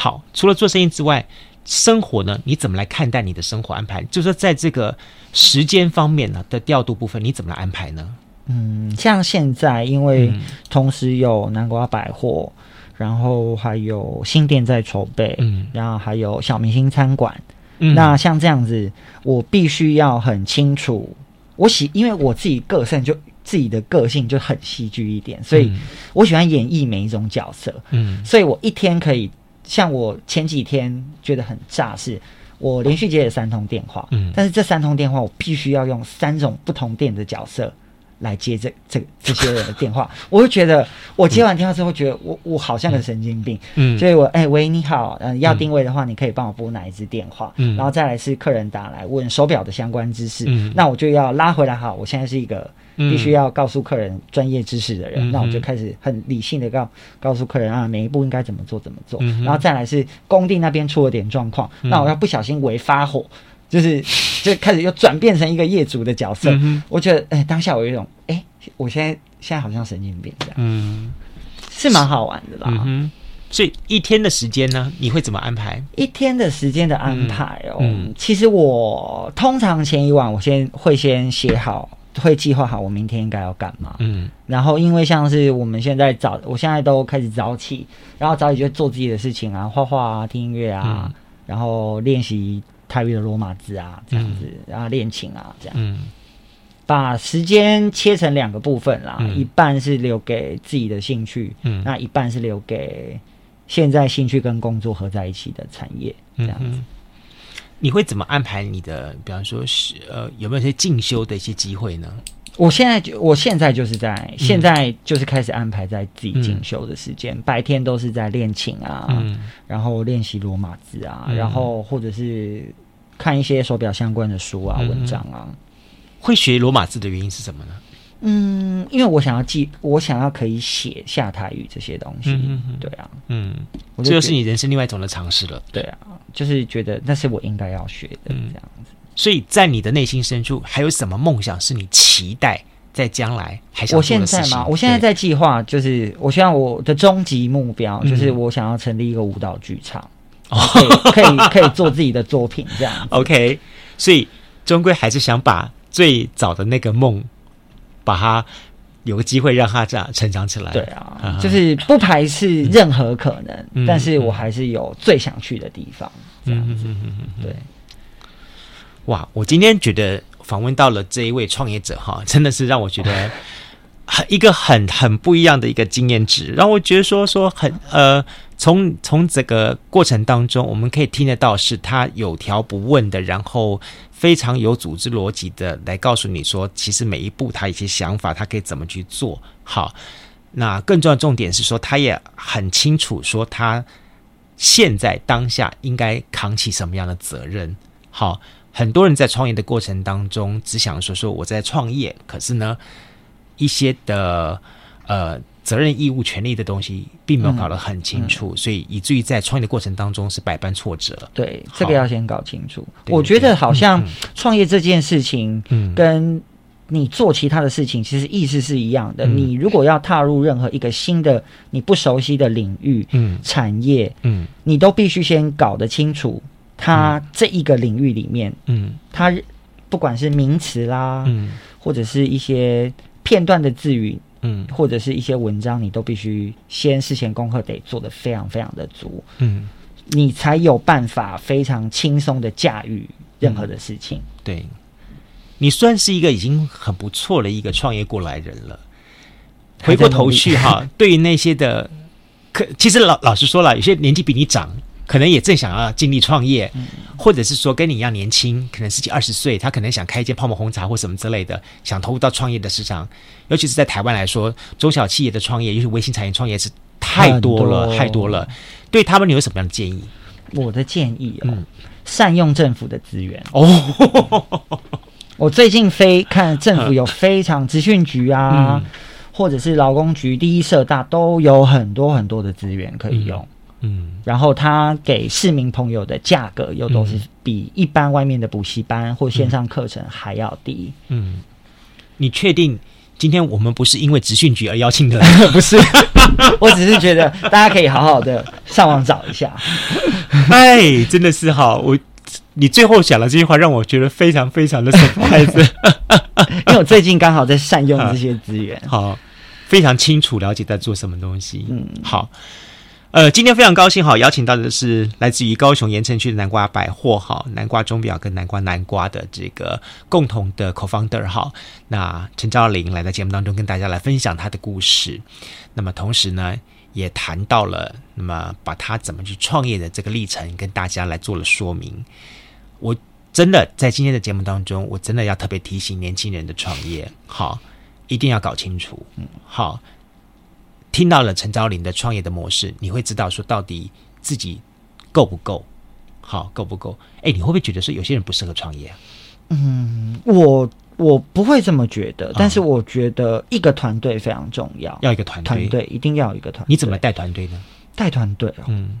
Speaker 2: 好，除了做生意之外，生活呢？你怎么来看待你的生活安排？就是说，在这个时间方面呢的调度部分，你怎么来安排呢？
Speaker 1: 嗯，像现在，因为同时有南瓜百货，然后还有新店在筹备，嗯，然后还有小明星餐馆。嗯，那像这样子，我必须要很清楚。我喜，因为我自己个性就自己的个性就很戏剧一点，所以我喜欢演绎每一种角色。嗯，所以我一天可以像我前几天觉得很炸，是我连续接了三通电话，嗯，但是这三通电话我必须要用三种不同店的角色。来接这这这些人的电话，我会觉得我接完电话之后，觉得我我好像个神经病，嗯，所以我哎、欸、喂你好，嗯、呃，要定位的话，你可以帮我拨哪一支电话，嗯，然后再来是客人打来问手表的相关知识，嗯，那我就要拉回来，好，我现在是一个必须要告诉客人专业知识的人，嗯，那我就开始很理性的告告诉客人啊，每一步应该怎么做怎么做，嗯，然后再来是工地那边出了点状况，嗯，那我要不小心违发火。就是就开始又转变成一个业主的角色，嗯、我觉得哎、欸，当下我有一种哎、欸，我现在现在好像神经病这样，嗯，是蛮好玩的啦。
Speaker 2: 嗯，所以一天的时间呢，你会怎么安排？
Speaker 1: 一天的时间的安排哦，嗯嗯、其实我通常前一晚我先会先写好，会计划好我明天应该要干嘛。嗯，然后因为像是我们现在早，我现在都开始早起，然后早起就做自己的事情啊，画画啊，听音乐啊，嗯、然后练习。泰语的罗马字啊，这样子，嗯、然后练琴啊，这样，嗯、把时间切成两个部分啦，嗯、一半是留给自己的兴趣，嗯，那一半是留给现在兴趣跟工作合在一起的产业，这样子。嗯、
Speaker 2: 你会怎么安排你的？比方说是呃，有没有一些进修的一些机会呢？
Speaker 1: 我现在就，我现在就是在，嗯、现在就是开始安排在自己进修的时间，嗯、白天都是在练琴啊，嗯、然后练习罗马字啊，嗯、然后或者是看一些手表相关的书啊、嗯、文章啊。
Speaker 2: 会学罗马字的原因是什么呢？
Speaker 1: 嗯，因为我想要记，我想要可以写下台语这些东西。对啊，嗯，
Speaker 2: 这就，就是你人生另外一种的尝试了。
Speaker 1: 对啊，就是觉得那是我应该要学的这样子。
Speaker 2: 所以在你的内心深处，还有什么梦想是你期待在将来还想
Speaker 1: 我现在嘛，我现在在计划，就是我希望我的终极目标就是我想要成立一个舞蹈剧场，嗯、可以可以可以做自己的作品这样。
Speaker 2: OK，所以终归还是想把最早的那个梦，把它有个机会让它这样成长起来。
Speaker 1: 对啊，嗯、就是不排斥任何可能，嗯、但是我还是有最想去的地方。这样子，对。
Speaker 2: 哇，我今天觉得。访问到了这一位创业者哈，真的是让我觉得很一个很很不一样的一个经验值，让我觉得说说很呃，从从这个过程当中，我们可以听得到是他有条不紊的，然后非常有组织逻辑的来告诉你说，其实每一步他一些想法，他可以怎么去做好。那更重要的重点是说，他也很清楚说他现在当下应该扛起什么样的责任。好。很多人在创业的过程当中，只想说说我在创业，可是呢，一些的呃责任、义务、权利的东西，并没有搞得很清楚，嗯嗯、所以以至于在创业的过程当中是百般挫折。
Speaker 1: 对，这个要先搞清楚。我觉得好像创业这件事情，嗯，跟你做其他的事情，其实意思是一样的。嗯、你如果要踏入任何一个新的你不熟悉的领域、嗯，产业，嗯，你都必须先搞得清楚。他这一个领域里面，嗯，他不管是名词啦，嗯，或者是一些片段的字语，嗯，或者是一些文章，你都必须先事前功课得做的非常非常的足，嗯，你才有办法非常轻松的驾驭任何的事情。
Speaker 2: 嗯、对，你算是一个已经很不错的一个创业过来人了。回过头去哈，对于那些的，可其实老老实说了，有些年纪比你长。可能也正想要尽力创业，或者是说跟你一样年轻，可能十几二十岁，他可能想开一间泡沫红茶或什么之类的，想投入到创业的市场。尤其是在台湾来说，中小企业的创业，尤其微型产业创业是太多了，多太多了。对他们，你有什么样的建议？
Speaker 1: 我的建议哦，嗯、善用政府的资源哦。我最近非看政府有 非常资讯局啊，嗯、或者是劳工局、第一社大都有很多很多的资源可以用。嗯嗯，然后他给市民朋友的价格又都是比一般外面的补习班或线上课程还要低。嗯，
Speaker 2: 你确定今天我们不是因为职训局而邀请的？
Speaker 1: 不是，我只是觉得大家可以好好的上网找一下。
Speaker 2: 哎，真的是哈，我你最后讲了这句话让我觉得非常非常的 surprise，
Speaker 1: 因为我最近刚好在善用这些资源，
Speaker 2: 好，非常清楚了解在做什么东西。嗯，好。呃，今天非常高兴哈，邀请到的是来自于高雄盐埕区的南瓜百货哈，南瓜钟表跟南瓜南瓜的这个共同的 co-founder 哈，那陈昭麟来到节目当中跟大家来分享他的故事，那么同时呢，也谈到了那么把他怎么去创业的这个历程跟大家来做了说明。我真的在今天的节目当中，我真的要特别提醒年轻人的创业，好，一定要搞清楚，嗯，好。听到了陈昭林的创业的模式，你会知道说到底自己够不够好，够不够？哎，你会不会觉得说有些人不适合创业啊？
Speaker 1: 嗯，我我不会这么觉得，但是我觉得一个团队非常重要，
Speaker 2: 要一个团队，
Speaker 1: 团队一定要有一个团队。
Speaker 2: 你怎么带团队呢？
Speaker 1: 带团队哦，嗯，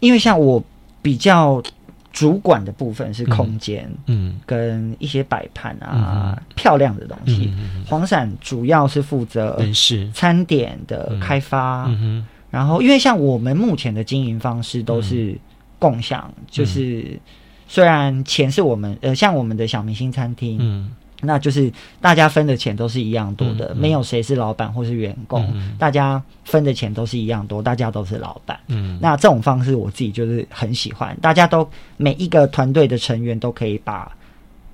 Speaker 1: 因为像我比较。主管的部分是空间，嗯，跟一些摆盘啊，嗯、漂亮的东西。黄闪主要是负责是餐点的开发，然后因为像我们目前的经营方式都是共享，嗯、就是虽然钱是我们，呃，像我们的小明星餐厅，嗯。那就是大家分的钱都是一样多的，嗯嗯、没有谁是老板或是员工，嗯、大家分的钱都是一样多，大家都是老板。嗯，那这种方式我自己就是很喜欢，大家都每一个团队的成员都可以把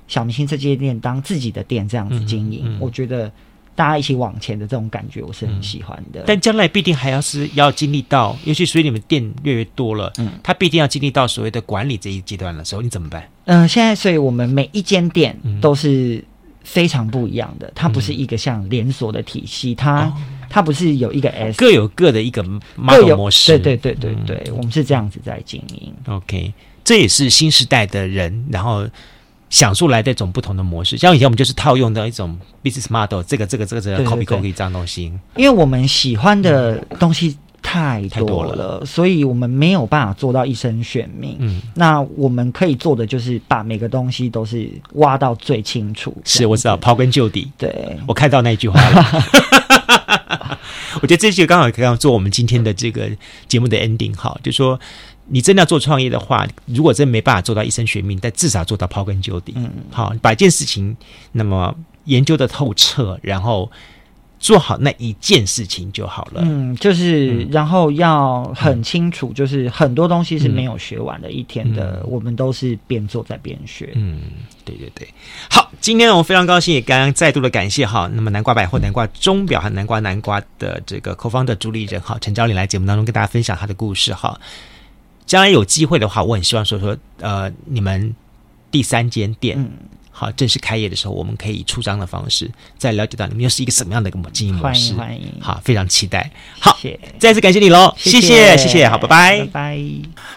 Speaker 1: 小明星这间店当自己的店这样子经营，我觉得大家一起往前的这种感觉我是很喜欢的。
Speaker 2: 嗯、但将来必定还要是要经历到，尤其所以你们店越来越多了，嗯，他必定要经历到所谓的管理这一阶段的时候，你怎么办？
Speaker 1: 嗯、呃，现在所以我们每一间店都是。非常不一样的，它不是一个像连锁的体系，嗯、它它不是有一个 S，
Speaker 2: 各有各的一个 model 模式，
Speaker 1: 对对对对对，嗯、我们是这样子在经营。
Speaker 2: OK，这也是新时代的人，然后想出来的一种不同的模式。像以前我们就是套用的一种 business model，这个这个这个这个 copy copy 这样东西。
Speaker 1: 因为我们喜欢的东西。太多了，所以我们没有办法做到一生悬命。嗯，那我们可以做的就是把每个东西都是挖到最清楚。
Speaker 2: 是，我知道，刨根究底。
Speaker 1: 对，
Speaker 2: 我看到那句话了。我觉得这句刚好可以做我们今天的这个节目的 ending。好，就是说你真的要做创业的话，如果真没办法做到一生悬命，但至少做到刨根究底。嗯，好，把一件事情那么研究的透彻，然后。做好那一件事情就好了。
Speaker 1: 嗯，就是，然后要很清楚，就是很多东西是没有学完的。一天的，我们都是边做在边学。
Speaker 2: 嗯，对对对。好，今天我非常高兴，也刚刚再度的感谢哈。那么南瓜百货、南瓜钟表和南瓜南瓜的这个 co-founder 主理人哈陈昭伶来节目当中跟大家分享他的故事哈。将来有机会的话，我很希望说说呃，你们第三间店。嗯好，正式开业的时候，我们可以以出张的方式再了解到你们又是一个什么样的一个经营模式。
Speaker 1: 欢迎欢迎，
Speaker 2: 好，非常期待。好，谢谢再次感谢你喽，谢谢谢谢，好，拜拜
Speaker 1: 拜拜。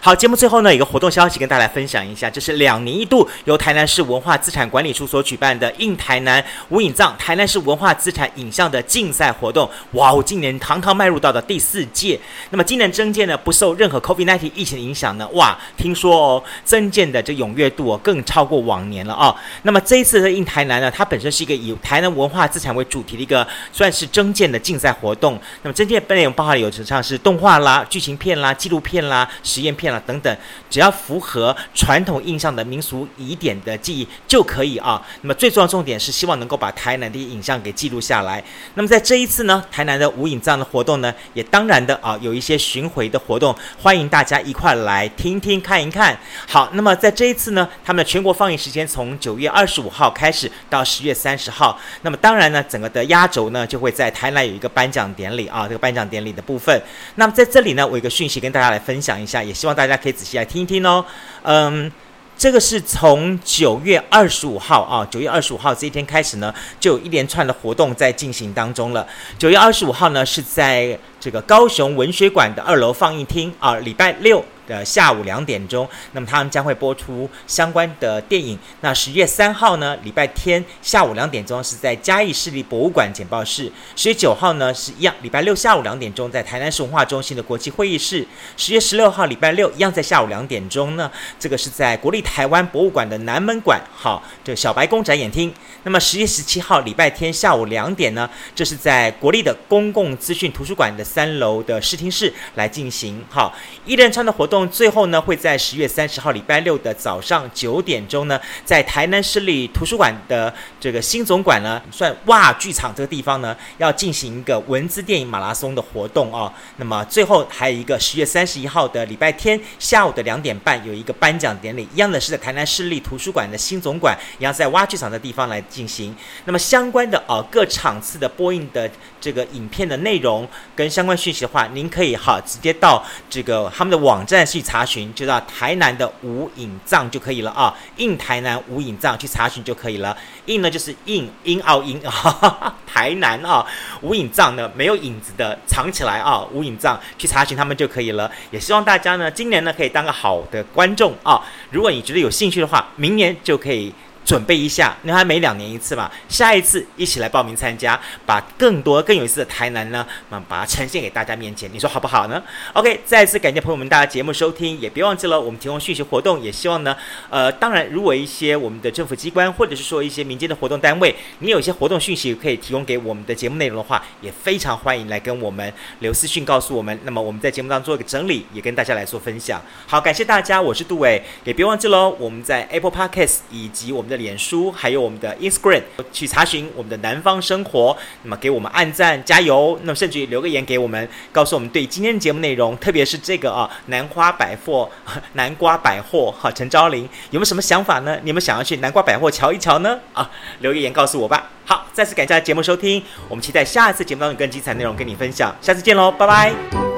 Speaker 2: 好，节目最后呢，有个活动消息跟大家分享一下，这是两年一度由台南市文化资产管理处所举办的“印台南无影藏”台南市文化资产影像的竞赛活动。哇哦，今年堂堂迈入到的第四届。那么今年征件呢，不受任何 COVID-19 疫情的影响呢，哇，听说哦，增件的这踊跃度哦，更超过往年了啊、哦。那么这一次的印台南呢，它本身是一个以台南文化资产为主题的一个算是征件的竞赛活动。那么征件内容包含有像是动画啦、剧情片啦、纪录片啦、实验片啦等等，只要符合传统印象的民俗疑点的记忆就可以啊。那么最重要重点是希望能够把台南的影像给记录下来。那么在这一次呢，台南的无影藏的活动呢，也当然的啊有一些巡回的活动，欢迎大家一块来听听看一看。好，那么在这一次呢，他们的全国放映时间从九月二二十五号。开始到十月三十号，那么当然呢，整个的压轴呢就会在台南有一个颁奖典礼啊，这个颁奖典礼的部分。那么在这里呢，我有个讯息跟大家来分享一下，也希望大家可以仔细来听一听哦。嗯，这个是从九月二十五号啊，九月二十五号这一天开始呢，就有一连串的活动在进行当中了。九月二十五号呢是在这个高雄文学馆的二楼放映厅啊，礼拜六。的下午两点钟，那么他们将会播出相关的电影。那十月三号呢，礼拜天下午两点钟是在嘉义市立博物馆简报室。十月九号呢是一样，礼拜六下午两点钟在台南市文化中心的国际会议室。十月十六号礼拜六一样在下午两点钟呢，这个是在国立台湾博物馆的南门馆，好，这小白宫展演厅。那么十月十七号礼拜天下午两点呢，这是在国立的公共资讯图书馆的三楼的视听室来进行。好，一连串的活动。最后呢，会在十月三十号礼拜六的早上九点钟呢，在台南市立图书馆的这个新总馆呢，算哇剧场这个地方呢，要进行一个文字电影马拉松的活动哦。那么最后还有一个十月三十一号的礼拜天下午的两点半，有一个颁奖典礼，一样的是在台南市立图书馆的新总馆，一样在哇剧场的地方来进行。那么相关的哦各场次的播映的这个影片的内容跟相关讯息的话，您可以好直接到这个他们的网站。去查询就到台南的无影藏就可以了啊，印台南无影藏去查询就可以了。印呢就是印音奥音啊，台南啊无影藏呢没有影子的藏起来啊，无影藏去查询他们就可以了。也希望大家呢今年呢可以当个好的观众啊，如果你觉得有兴趣的话，明年就可以。准备一下，那还每两年一次嘛，下一次一起来报名参加，把更多更有意思的台南呢，把它呈现给大家面前，你说好不好呢？OK，再次感谢朋友们大家节目收听，也别忘记了我们提供讯息活动，也希望呢，呃，当然如果一些我们的政府机关或者是说一些民间的活动单位，你有一些活动讯息可以提供给我们的节目内容的话，也非常欢迎来跟我们留私讯告诉我们，那么我们在节目当中做一个整理，也跟大家来做分享。好，感谢大家，我是杜伟，也别忘记喽，我们在 Apple Podcast 以及我们的。脸书还有我们的 Instagram 去查询我们的南方生活，那么给我们按赞加油，那么甚至于留个言给我们，告诉我们对今天的节目内容，特别是这个啊南瓜百货、南瓜百货哈陈昭林有没有什么想法呢？你们想要去南瓜百货瞧一瞧呢？啊，留个言告诉我吧。好，再次感谢节目收听，我们期待下一次节目当中更精彩内容跟你分享，下次见喽，拜拜。